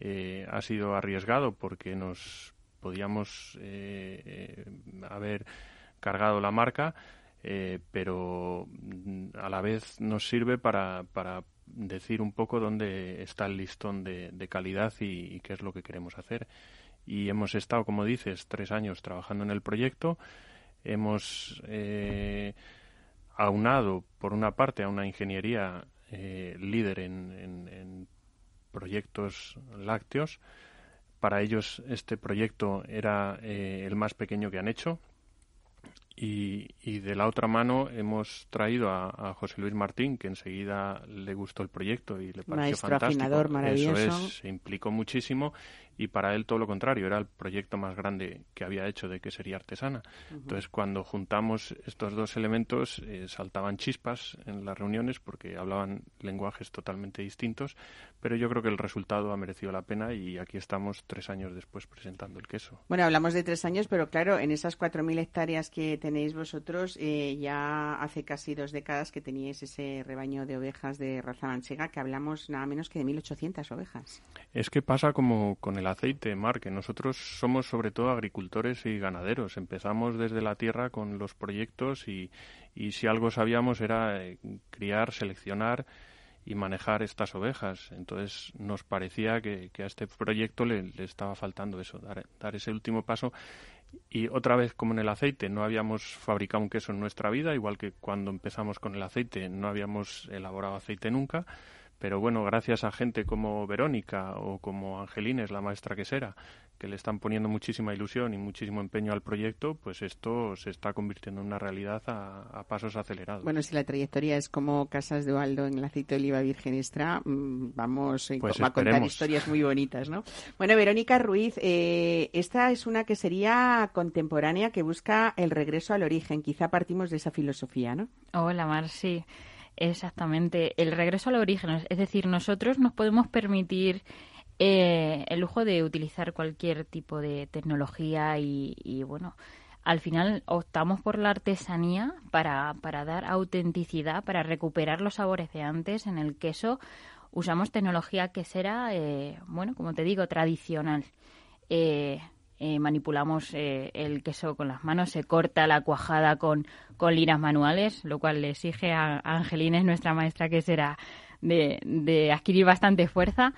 Eh, ha sido arriesgado porque nos podíamos eh, eh, haber cargado la marca, eh, pero mm, a la vez nos sirve para, para decir un poco dónde está el listón de, calidad y, y qué es lo que queremos hacer. Y hemos estado, como dices, tres años trabajando en el proyecto. Hemos eh, aunado, por una parte, a una ingeniería eh, líder en, en- en proyectos lácteos. Para ellos este proyecto era eh, el más pequeño que han hecho. Y, y de la otra mano hemos traído a, a José Luis Martín, que enseguida le gustó el proyecto y le pareció Maestro fantástico. afinador maravilloso. Eso es, se implicó muchísimo y para él todo lo contrario, era el proyecto más grande que había hecho de que sería artesana. Entonces, cuando juntamos estos dos elementos, eh, saltaban chispas en las reuniones porque hablaban lenguajes totalmente distintos, pero yo creo que el resultado ha merecido la pena y aquí estamos tres años después presentando el queso. Bueno, hablamos de tres años, pero claro, en esas 4.000 hectáreas que tenéis vosotros, eh, ya hace casi dos décadas que teníais ese rebaño de ovejas de raza manchega, que hablamos nada menos que de 1.800 ovejas. Es que pasa como con el aceite, Mar, que nosotros somos sobre todo agricultores y ganaderos. Empezamos desde la tierra con los proyectos y, y si algo sabíamos era eh, criar, seleccionar y manejar estas ovejas. Entonces nos parecía que, que a este proyecto le, le estaba faltando eso, dar, dar ese último paso. Y otra vez, como en el aceite, no habíamos fabricado un queso en nuestra vida, igual que cuando empezamos con el aceite no habíamos elaborado aceite nunca. Pero bueno, gracias a gente como Verónica o como Angelines, la maestra quesera, que le están poniendo muchísima ilusión y muchísimo empeño al proyecto, pues esto se está convirtiendo en una realidad a, a pasos acelerados. Bueno, si la trayectoria es como Casas de Waldo en el aceite de oliva virgen extra, mm, vamos eh, Pues va a contar historias muy bonitas, ¿no? Bueno, Verónica Ruiz, eh, esta es una que sería contemporánea que busca el regreso al origen. Quizá partimos de esa filosofía, ¿no? Hola, Mar, sí. Exactamente, el regreso al origen. Es decir, nosotros nos podemos permitir eh, el lujo de utilizar cualquier tipo de tecnología y, y, bueno, al final optamos por la artesanía para, para dar autenticidad, para recuperar los sabores de antes en el queso. Usamos tecnología quesera, eh, bueno, como te digo, tradicional. Eh, eh, manipulamos eh, el queso con las manos, se corta la cuajada con, con liras manuales, lo cual le exige a Angelines, nuestra maestra quesera, de, de adquirir bastante fuerza.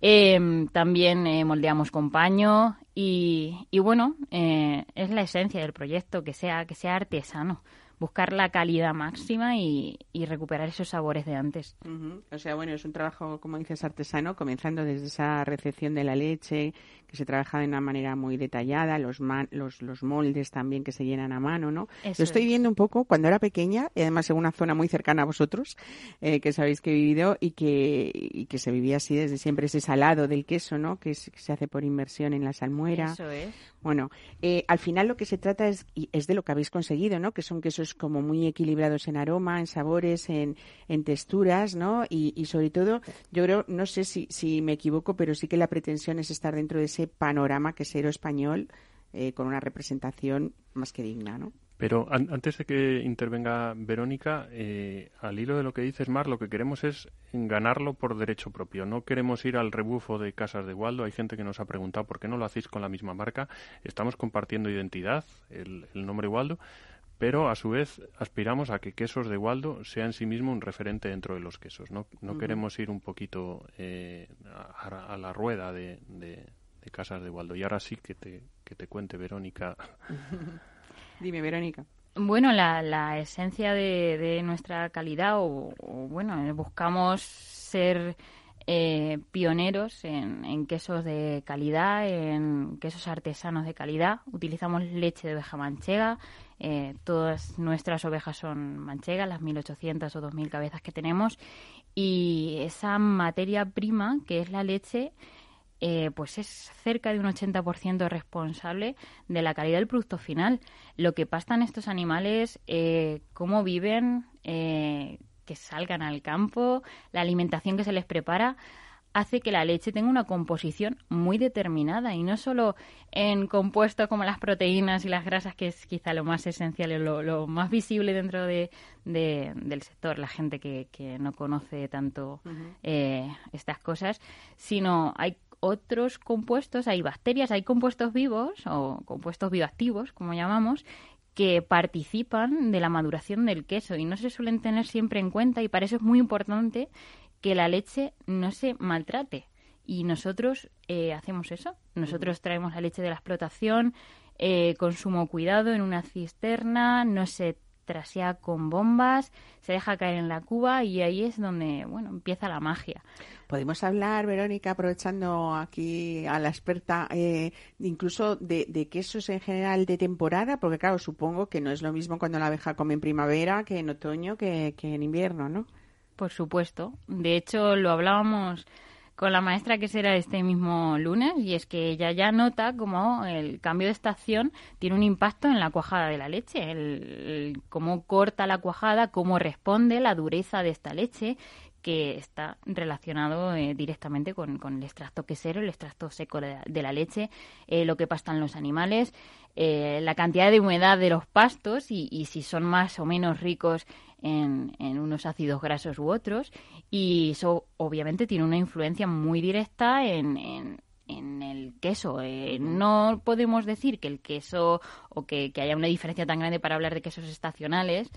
Eh, también eh, moldeamos con paño y, y bueno, es la esencia del proyecto, que sea, que sea artesano, buscar la calidad máxima y, y recuperar esos sabores de antes. Ujú. O sea, bueno, es un trabajo, como dices, artesano, comenzando desde esa recepción de la leche, que se trabaja de una manera muy detallada, los, ma- los, los moldes también que se llenan a mano, ¿no? Eso Lo estoy es. viendo un poco cuando era pequeña, y además en una zona muy cercana a vosotros, eh, que sabéis que he vivido y que, y que se vivía así desde siempre, ese salado del queso, ¿no? Que, es- que se hace por inmersión en la salmuera. Eso es. Bueno, eh, al final lo que se trata es, es de lo que habéis conseguido, ¿no? Que son quesos como muy equilibrados en aroma, en sabores, en, en texturas, ¿no? Y, y sobre todo, yo creo, no sé si, si me equivoco, pero sí que la pretensión es estar dentro de ese panorama quesero español eh, con una representación más que digna, ¿no? Pero an- antes de que intervenga Verónica, eh, al hilo de lo que dices, Mar, lo que queremos es ganarlo por derecho propio. No queremos ir al rebufo de Casas de Waldo. Hay gente que nos ha preguntado por qué no lo hacéis con la misma marca. Estamos compartiendo identidad, el, el nombre Waldo, pero a su vez aspiramos a que Quesos de Waldo sea en sí mismo un referente dentro de los quesos. No, queremos ir un poquito eh, a, a la rueda de, de- de Casas de Waldo. Y ahora sí que te, que te cuente, Verónica, Dime, Verónica. Bueno, la, la esencia de, de nuestra calidad, o, o, bueno, buscamos ser eh, pioneros en, en quesos de calidad, en quesos artesanos de calidad. Utilizamos leche de oveja manchega. eh, todas nuestras ovejas son manchegas, las 1800 o 2000 cabezas que tenemos. Y esa materia prima, que es la leche, eh, pues es cerca de un 80% responsable de la calidad del producto final. Lo que pastan estos animales, eh, cómo viven, eh, que salgan al campo, la alimentación que se les prepara, hace que la leche tenga una composición muy determinada y no solo en compuestos como las proteínas y las grasas, que es quizá lo más esencial y lo, lo más visible dentro de, de- del sector, la gente que, que no conoce tanto eh, estas cosas, sino hay otros compuestos, hay bacterias, hay compuestos vivos o compuestos bioactivos, como llamamos, que participan de la maduración del queso y no se suelen tener siempre en cuenta y para eso es muy importante que la leche no se maltrate. Y nosotros eh, hacemos eso. Nosotros traemos la leche de la explotación eh, con sumo cuidado en una cisterna, no se trasea con bombas, se deja caer en la cuba y ahí es donde, bueno, empieza la magia. Podemos hablar, Verónica, aprovechando aquí a la experta, eh, incluso de, de quesos en general de temporada, porque claro, supongo que no es lo mismo cuando la abeja come en primavera que en otoño que, que en invierno, ¿no? Por supuesto. De hecho, lo hablábamos con la maestra que será este mismo lunes y es que ella ya nota como el cambio de estación tiene un impacto en la cuajada de la leche, el, el cómo corta la cuajada, cómo responde la dureza de esta leche que está relacionado eh, directamente con, con el extracto quesero, el extracto seco de, de la leche, eh, lo que pastan los animales, eh, la cantidad de humedad de los pastos y, y si son más o menos ricos en, unos ácidos grasos u otros. Y eso obviamente tiene una influencia muy directa en, en- en el queso. Eh, no podemos decir que el queso o que, que haya una diferencia tan grande para hablar de quesos estacionales,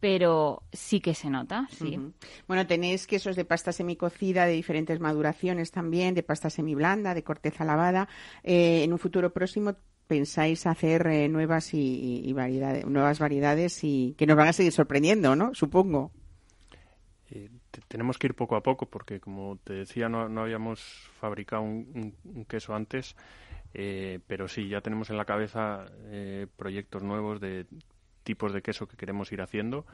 pero sí que se nota, sí. Bueno, tenéis quesos de pasta semicocida de diferentes maduraciones también, de pasta semiblanda, de corteza lavada. Eh, en un futuro próximo pensáis hacer eh, nuevas y, y variedades, nuevas variedades y que nos van a seguir sorprendiendo, ¿no? Supongo. Eh, te- tenemos que ir poco a poco porque, como te decía, no, no habíamos fabricado un, queso antes, eh, pero sí, ya tenemos en la cabeza proyectos nuevos de tipos de queso que queremos ir haciendo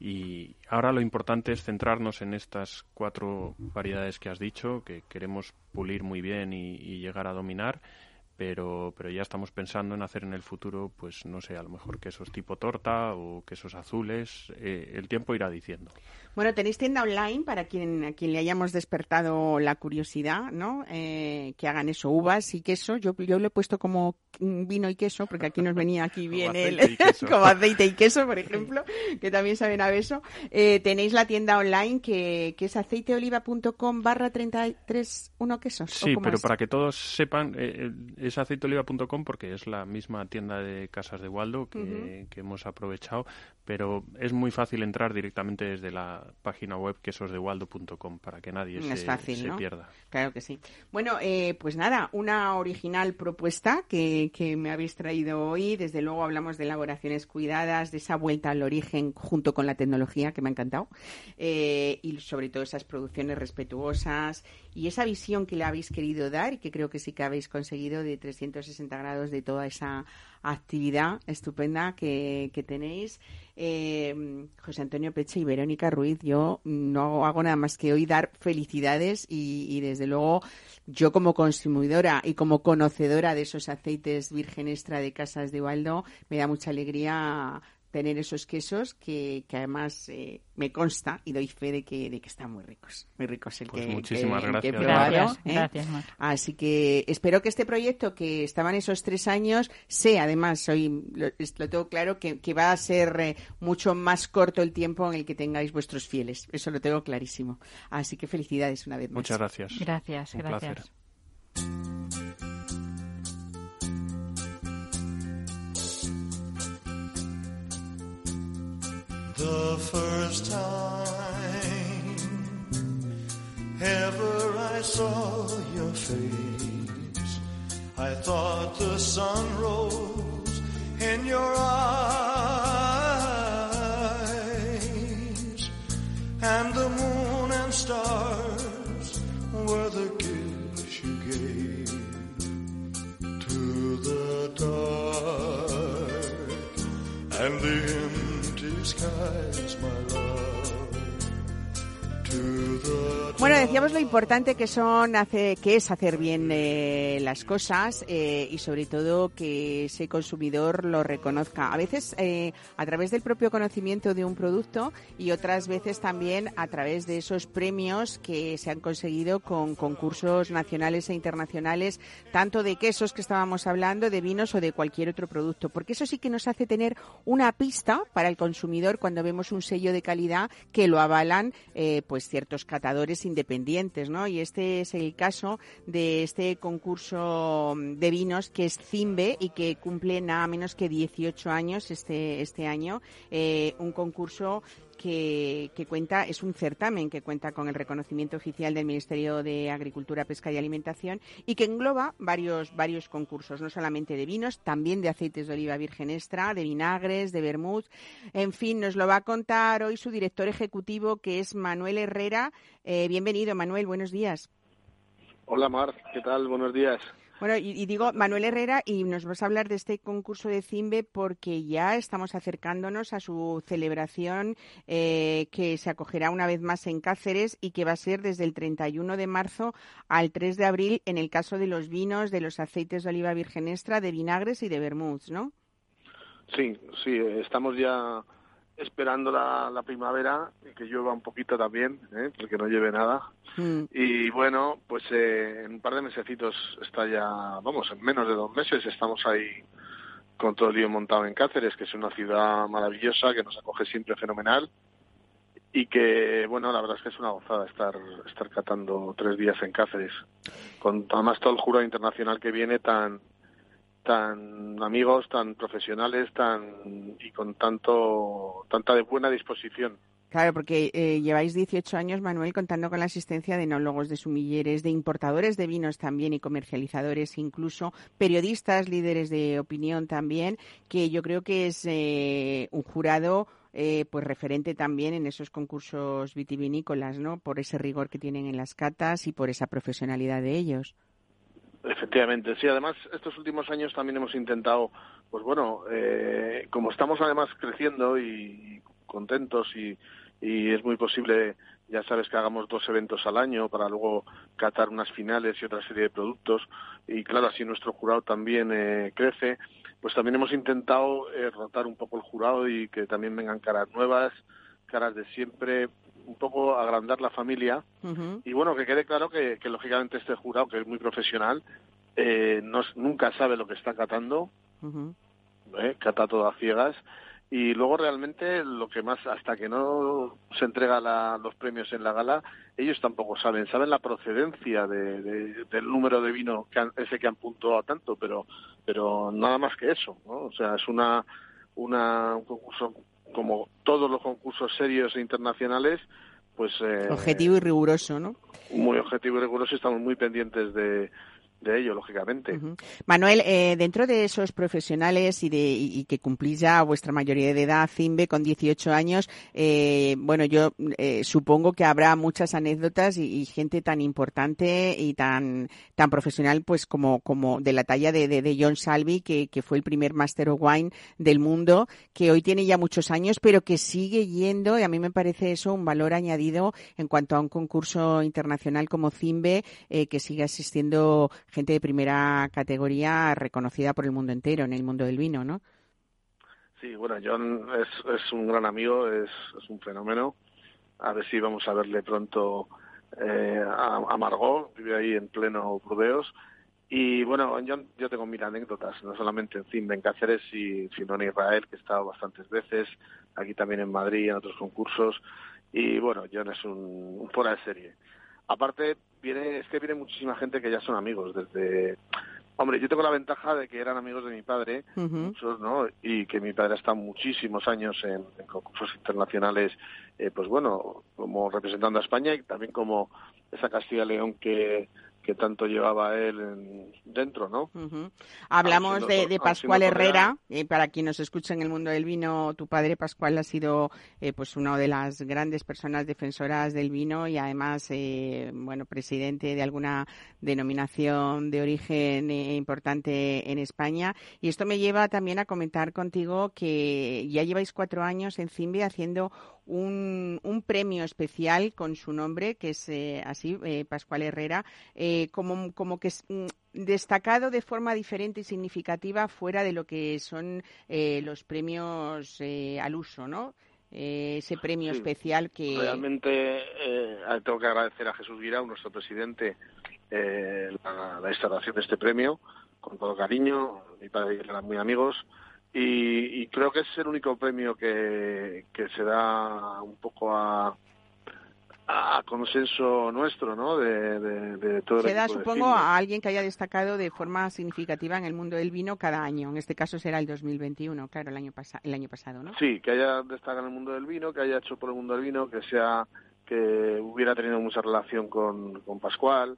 y ahora lo importante es centrarnos en estas cuatro variedades que has dicho, que queremos pulir muy bien y llegar a dominar. Pero, pero ya estamos pensando en hacer en el futuro, pues no sé, a lo mejor quesos tipo torta o quesos azules. eh, el tiempo irá diciendo. Bueno, tenéis tienda online para quien a quien le hayamos despertado la curiosidad, ¿no? Eh, que hagan eso, uvas y queso. Yo, yo lo he puesto como vino y queso, porque aquí nos venía aquí bien el como aceite y queso, por ejemplo, que también saben a beso. Eh, tenéis la tienda online que, que es aceiteoliva.com barra 33 uno quesos. ¿o Sí, pero es? para que todos sepan, eh, eh, es aceiteoliva.com porque es la misma tienda de Casas de Waldo que, que hemos aprovechado, pero es muy fácil entrar directamente desde la página web quesosdewaldo.com para que nadie Es se, fácil, se ¿no? pierda. Claro que sí. Bueno, eh, pues nada, una original propuesta que, que me habéis traído hoy. Desde luego hablamos de elaboraciones cuidadas, de esa vuelta al origen junto con la tecnología que me ha encantado. Eh, y sobre todo esas producciones respetuosas y esa visión que le habéis querido dar y que creo que sí que habéis conseguido de 360 grados de toda esa actividad estupenda que, que tenéis. Eh, José Antonio Peche y Verónica Ruiz, yo no hago nada más que hoy dar felicidades y, y desde luego yo como consumidora y como conocedora de esos aceites virgen extra de Casas de Waldo, me da mucha alegría tener esos quesos que, que además eh, me consta y doy fe de que, de que están muy ricos. Muy ricos el Pues que, muchísimas que- que gracias. probado, Gracias, ¿eh? gracias, Mar. Así que espero que este proyecto que estaban esos tres años sea, además, hoy lo, tengo claro, que, que va a ser eh, mucho más corto el tiempo en el que tengáis vuestros fieles. Eso lo tengo clarísimo. Así que felicidades una vez más. Muchas gracias. Gracias, Un gracias. placer. The first time ever I saw your face, I thought the sun rose in your eyes, Bueno, decíamos lo importante que son hace, que es hacer bien eh, las cosas eh, y sobre todo que ese consumidor lo reconozca. A veces eh, a través del propio conocimiento de un producto y otras veces también a través de esos premios que se han conseguido con concursos nacionales e internacionales, tanto de quesos que estábamos hablando, de vinos o de cualquier otro producto. Porque eso sí que nos hace tener una pista para el consumidor cuando vemos un sello de calidad que lo avalan eh, pues ciertos catadores independientes, ¿no? Y este es el caso de este concurso de vinos que es Cimbe y que cumple nada menos que 18 años este este año, Eh, un concurso que, cuenta, es un certamen que cuenta con el reconocimiento oficial del Ministerio de Agricultura, Pesca y Alimentación y que engloba varios, varios concursos, no solamente de vinos, también de aceites de oliva virgen extra, de vinagres, de vermouth. En fin, nos lo va a contar hoy su director ejecutivo, que es Manuel Herrera. Eh, bienvenido, Manuel, buenos días. Hola Mar, ¿qué tal? Buenos días. Bueno, y, digo Manuel Herrera y nos vas a hablar de este concurso de Cimbe porque ya estamos acercándonos a su celebración eh, que se acogerá una vez más en Cáceres y que va a ser desde el 31 de marzo al 3 de abril en el caso de los vinos, de los aceites de oliva virgen extra, de vinagres y de vermouths, ¿no? Sí, sí, estamos ya esperando la, la primavera y que llueva un poquito también, ¿eh? porque no lleve nada. Mm. Y bueno, pues eh, en un par de mesecitos está ya, vamos, en menos de dos meses estamos ahí con todo el lío montado en Cáceres, que es una ciudad maravillosa, que nos acoge siempre fenomenal y que, bueno, la verdad es que es una gozada estar, estar catando tres días en Cáceres, con además todo el jurado internacional que viene tan tan amigos, tan profesionales, tan y con tanto tanta de buena disposición. Claro, porque eh, lleváis 18 años, Manuel, contando con la asistencia de enólogos, de sumilleres, de importadores de vinos también y comercializadores incluso, periodistas, líderes de opinión también, que yo creo que es eh, un jurado eh, pues referente también en esos concursos vitivinícolas, ¿no? Por ese rigor que tienen en las catas y por esa profesionalidad de ellos. Efectivamente, sí. Además, estos últimos años también hemos intentado, pues bueno, eh, como estamos además creciendo y contentos y, y es muy posible, ya sabes que hagamos dos eventos al año para luego catar unas finales y otra serie de productos y claro, así nuestro jurado también eh, crece, pues también hemos intentado eh, rotar un poco el jurado y que también vengan caras nuevas, caras de siempre, un poco agrandar la familia y bueno, que quede claro que, que lógicamente este jurado, que es muy profesional, eh, no, nunca sabe lo que está catando, Ujú. ¿eh? cata todo a ciegas. Y luego realmente lo que más, hasta que no se entrega la- los premios en la gala, ellos tampoco saben, saben la procedencia de, de- del número de vino que han- ese que han puntuado tanto, pero, pero nada más que eso, ¿no? O sea, es una, una, un concurso como todos los concursos serios e internacionales, pues eh, Objetivo y riguroso, ¿no? muy objetivo y riguroso y estamos muy pendientes de, de ello, lógicamente. Manuel, eh, dentro de esos profesionales y, de, y, que cumplís ya vuestra mayoría de edad, Zimbe, con 18 años, eh, bueno, yo eh, supongo que habrá muchas anécdotas y, gente tan importante y tan, tan profesional, pues como, como de la talla de, de, John Salvi, que, que fue el primer Master of Wine del mundo, que hoy tiene ya muchos años, pero que sigue yendo, y a mí me parece eso un valor añadido en cuanto a un concurso internacional como Zimbe, eh, que sigue asistiendo gente de primera categoría reconocida por el mundo entero en el mundo del vino, ¿no? Sí, bueno, John es, es un gran amigo, es, es un fenómeno. A ver si vamos a verle pronto eh, a, a Margot, vive ahí en pleno Burdeos. Y bueno, John, yo tengo mil anécdotas, no solamente en Zimbe, en Cáceres, y, sino en Israel, que he estado bastantes veces, aquí también en Madrid, en otros concursos. Y bueno, John es un, un fuera de serie. Aparte, viene, es que viene muchísima gente que ya son amigos desde... Hombre, yo tengo la ventaja de que eran amigos de mi padre, Ujú. muchos, ¿no? Y que mi padre ha estado muchísimos años en, en concursos internacionales, eh, pues bueno, como representando a España y también como esa Castilla y León que, que tanto llevaba él en- dentro, ¿no? Hablamos siendo de, de Pascual Herrera. eh, para quien nos escucha en el mundo del vino, tu padre Pascual ha sido eh, pues una de las grandes personas defensoras del vino y además eh, bueno presidente de alguna denominación de origen eh, importante en España. Y esto me lleva también a comentar contigo que ya lleváis cuatro años en Zimbe haciendo un, un premio especial con su nombre, que es eh, así, eh, Pascual Herrera, eh, como, como que es mm, destacado de forma diferente y significativa fuera de lo que son eh, los premios eh, al uso, ¿no? Ese premio Sí, especial que... Realmente eh, tengo que agradecer a Jesús Guirao, nuestro presidente, la, la instalación de este premio, con todo cariño. Mi padre y eran muy amigos. Y, y creo que es el único premio que, que se da un poco a, a consenso nuestro, ¿no? De, de, de todo el Se da, supongo, a alguien que haya destacado de forma significativa en el mundo del vino cada año. En este caso será el 2021, claro, el año, pasa el año pasado, ¿no? Sí, que haya destacado en el mundo del vino, que haya hecho por el mundo del vino, que sea que hubiera tenido mucha relación con, con Pascual,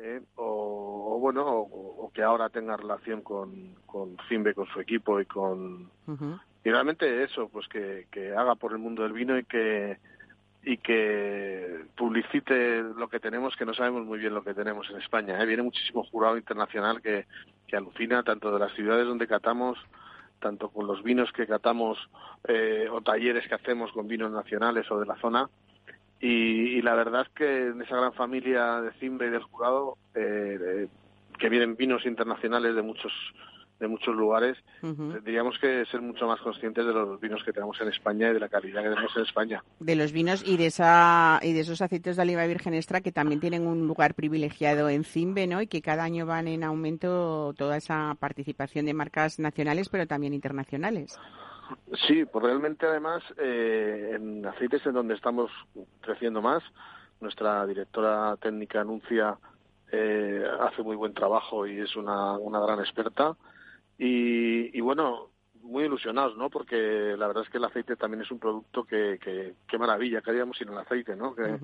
Eh, o, o bueno, o, o que ahora tenga relación con, con Zimbe, con su equipo y con y realmente eso, pues que, que haga por el mundo del vino y que y que publicite lo que tenemos, que no sabemos muy bien lo que tenemos en España. ¿eh? Viene muchísimo jurado internacional que, que alucina tanto de las ciudades donde catamos, tanto con los vinos que catamos eh, o talleres que hacemos con vinos nacionales o de la zona. Y, y la verdad es que en esa gran familia de Zimbe y del jurado, eh, eh, que vienen vinos internacionales de muchos de muchos lugares, tendríamos que ser mucho más conscientes de los vinos que tenemos en España y de la calidad que tenemos en España. de los vinos y de esa y de esos aceites de oliva virgen extra que también tienen un lugar privilegiado en Zimbe, ¿no? Y que cada año van en aumento toda esa participación de marcas nacionales, pero también internacionales. Sí, pues realmente además eh, en aceites en donde estamos creciendo más, nuestra directora técnica anuncia eh, hace muy buen trabajo y es una, una gran experta. Y, y bueno, muy ilusionados, ¿no? Porque la verdad es que el aceite también es un producto que, que, maravilla, que haríamos sin el aceite, ¿no? Que,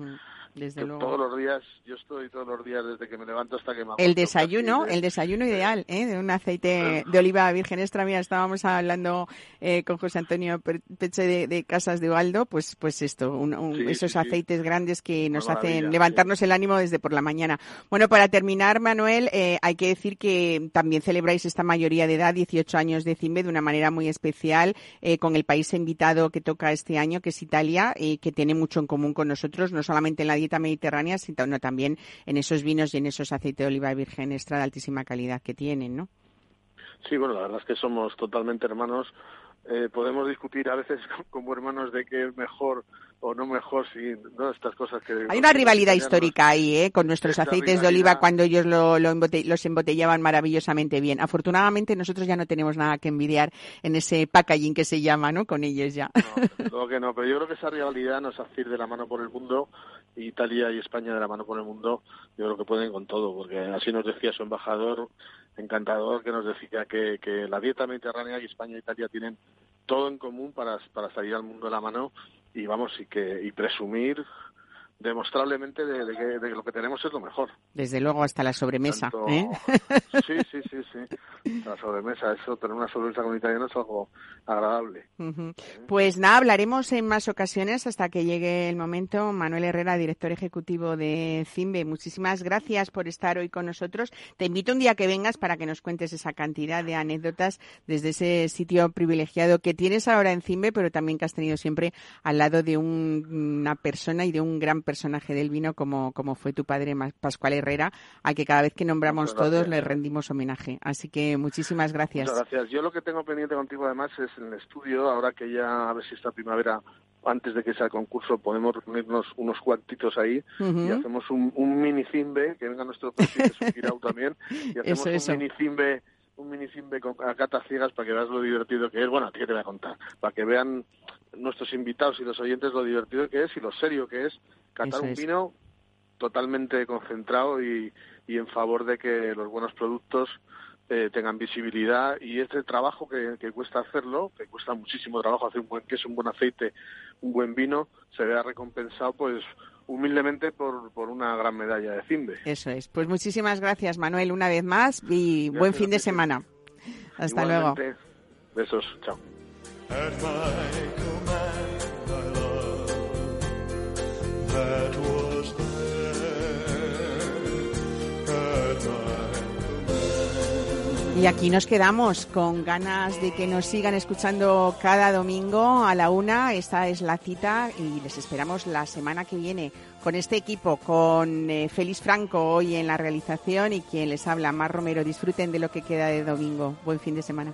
Desde luego. todos los días, yo estoy todos los días desde que me levanto hasta que me El desayuno, el desayuno ideal, ¿eh? De un aceite de oliva virgen extra. Mira, estábamos hablando eh, con José Antonio Peche de, de Casas de Ubaldo, pues, pues esto, un- un- Sí, esos sí, sí. aceites grandes que nos hacen levantarnos el ánimo desde por la mañana. Bueno, para terminar, Manuel, eh, hay que decir que también celebráis esta mayoría de edad, 18 años de CIMBE, de una manera muy especial, eh, con el país invitado que toca este año, que es Italia, y que tiene mucho en común con nosotros, no solamente en la dieta mediterránea, sino también en esos vinos y en esos aceites de oliva virgen extra de altísima calidad que tienen, ¿no? Sí, bueno, la verdad es que somos totalmente hermanos. eh, podemos discutir a veces como hermanos de qué es mejor o no mejor, si no estas cosas que... Hay una rivalidad histórica ahí, ¿eh? Con nuestros aceites de oliva cuando ellos lo, lo embote- los embotellaban maravillosamente bien. Afortunadamente nosotros ya no tenemos nada que envidiar en ese packaging que se llama, ¿no? Con ellos ya. Lo que no, pero yo creo que esa rivalidad nos hace ir de la mano por el mundo, Italia y España de la mano por el mundo, yo creo que pueden con todo, porque así nos decía su embajador, encantador, que nos decía que, que la dieta mediterránea y España e Italia tienen todo en común para, para salir al mundo de la mano y vamos, y que y presumir demostrablemente de, de que, de que lo que tenemos es lo mejor. Desde luego hasta la sobremesa, Tanto- ¿eh? Sí, sí, sí, sí. La sobremesa, eso, tener una sobremesa con italiano es algo agradable. Ujú. Pues nada, hablaremos en más ocasiones hasta que llegue el momento. Manuel Herrera, director ejecutivo de CIMBE, muchísimas gracias por estar hoy con nosotros. Te invito un día que vengas para que nos cuentes esa cantidad de anécdotas desde ese sitio privilegiado que tienes ahora en CIMBE, pero también que has tenido siempre al lado de un- una persona y de un gran personaje del vino como, como fue tu padre Pascual Herrera, al que cada vez que nombramos todos le rendimos homenaje. Así que muchísimas gracias. Muchas gracias. Yo lo que tengo pendiente contigo además es en el estudio, ahora que ya a ver si esta primavera, antes de que sea el concurso, podemos reunirnos unos cuantitos ahí y hacemos un, un mini cimbe, que venga nuestro presidente Sukirau también, y hacemos Eso, eso. un mini cimbe un mini cimbe con a catas ciegas para que veas lo divertido que es. Bueno, a ti que te voy a contar. Para que vean nuestros invitados y los oyentes lo divertido que es y lo serio que es catar Eso un es. vino totalmente concentrado y, y en favor de que los buenos productos eh, tengan visibilidad y este trabajo que, que cuesta hacerlo, que cuesta muchísimo trabajo hacer un buen queso, un buen aceite, un buen vino, se vea recompensado pues humildemente por, por una gran medalla de Cimbe. Eso es. Pues muchísimas gracias, Manuel, una vez más y buen fin de semana. Hasta luego. Besos, chao. Y aquí nos quedamos con ganas de que nos sigan escuchando cada domingo a la una. Esta es la cita y les esperamos la semana que viene con este equipo, con eh, Félix Franco hoy en la realización y quien les habla, Mar Romero. Disfruten de lo que queda de domingo. Buen fin de semana.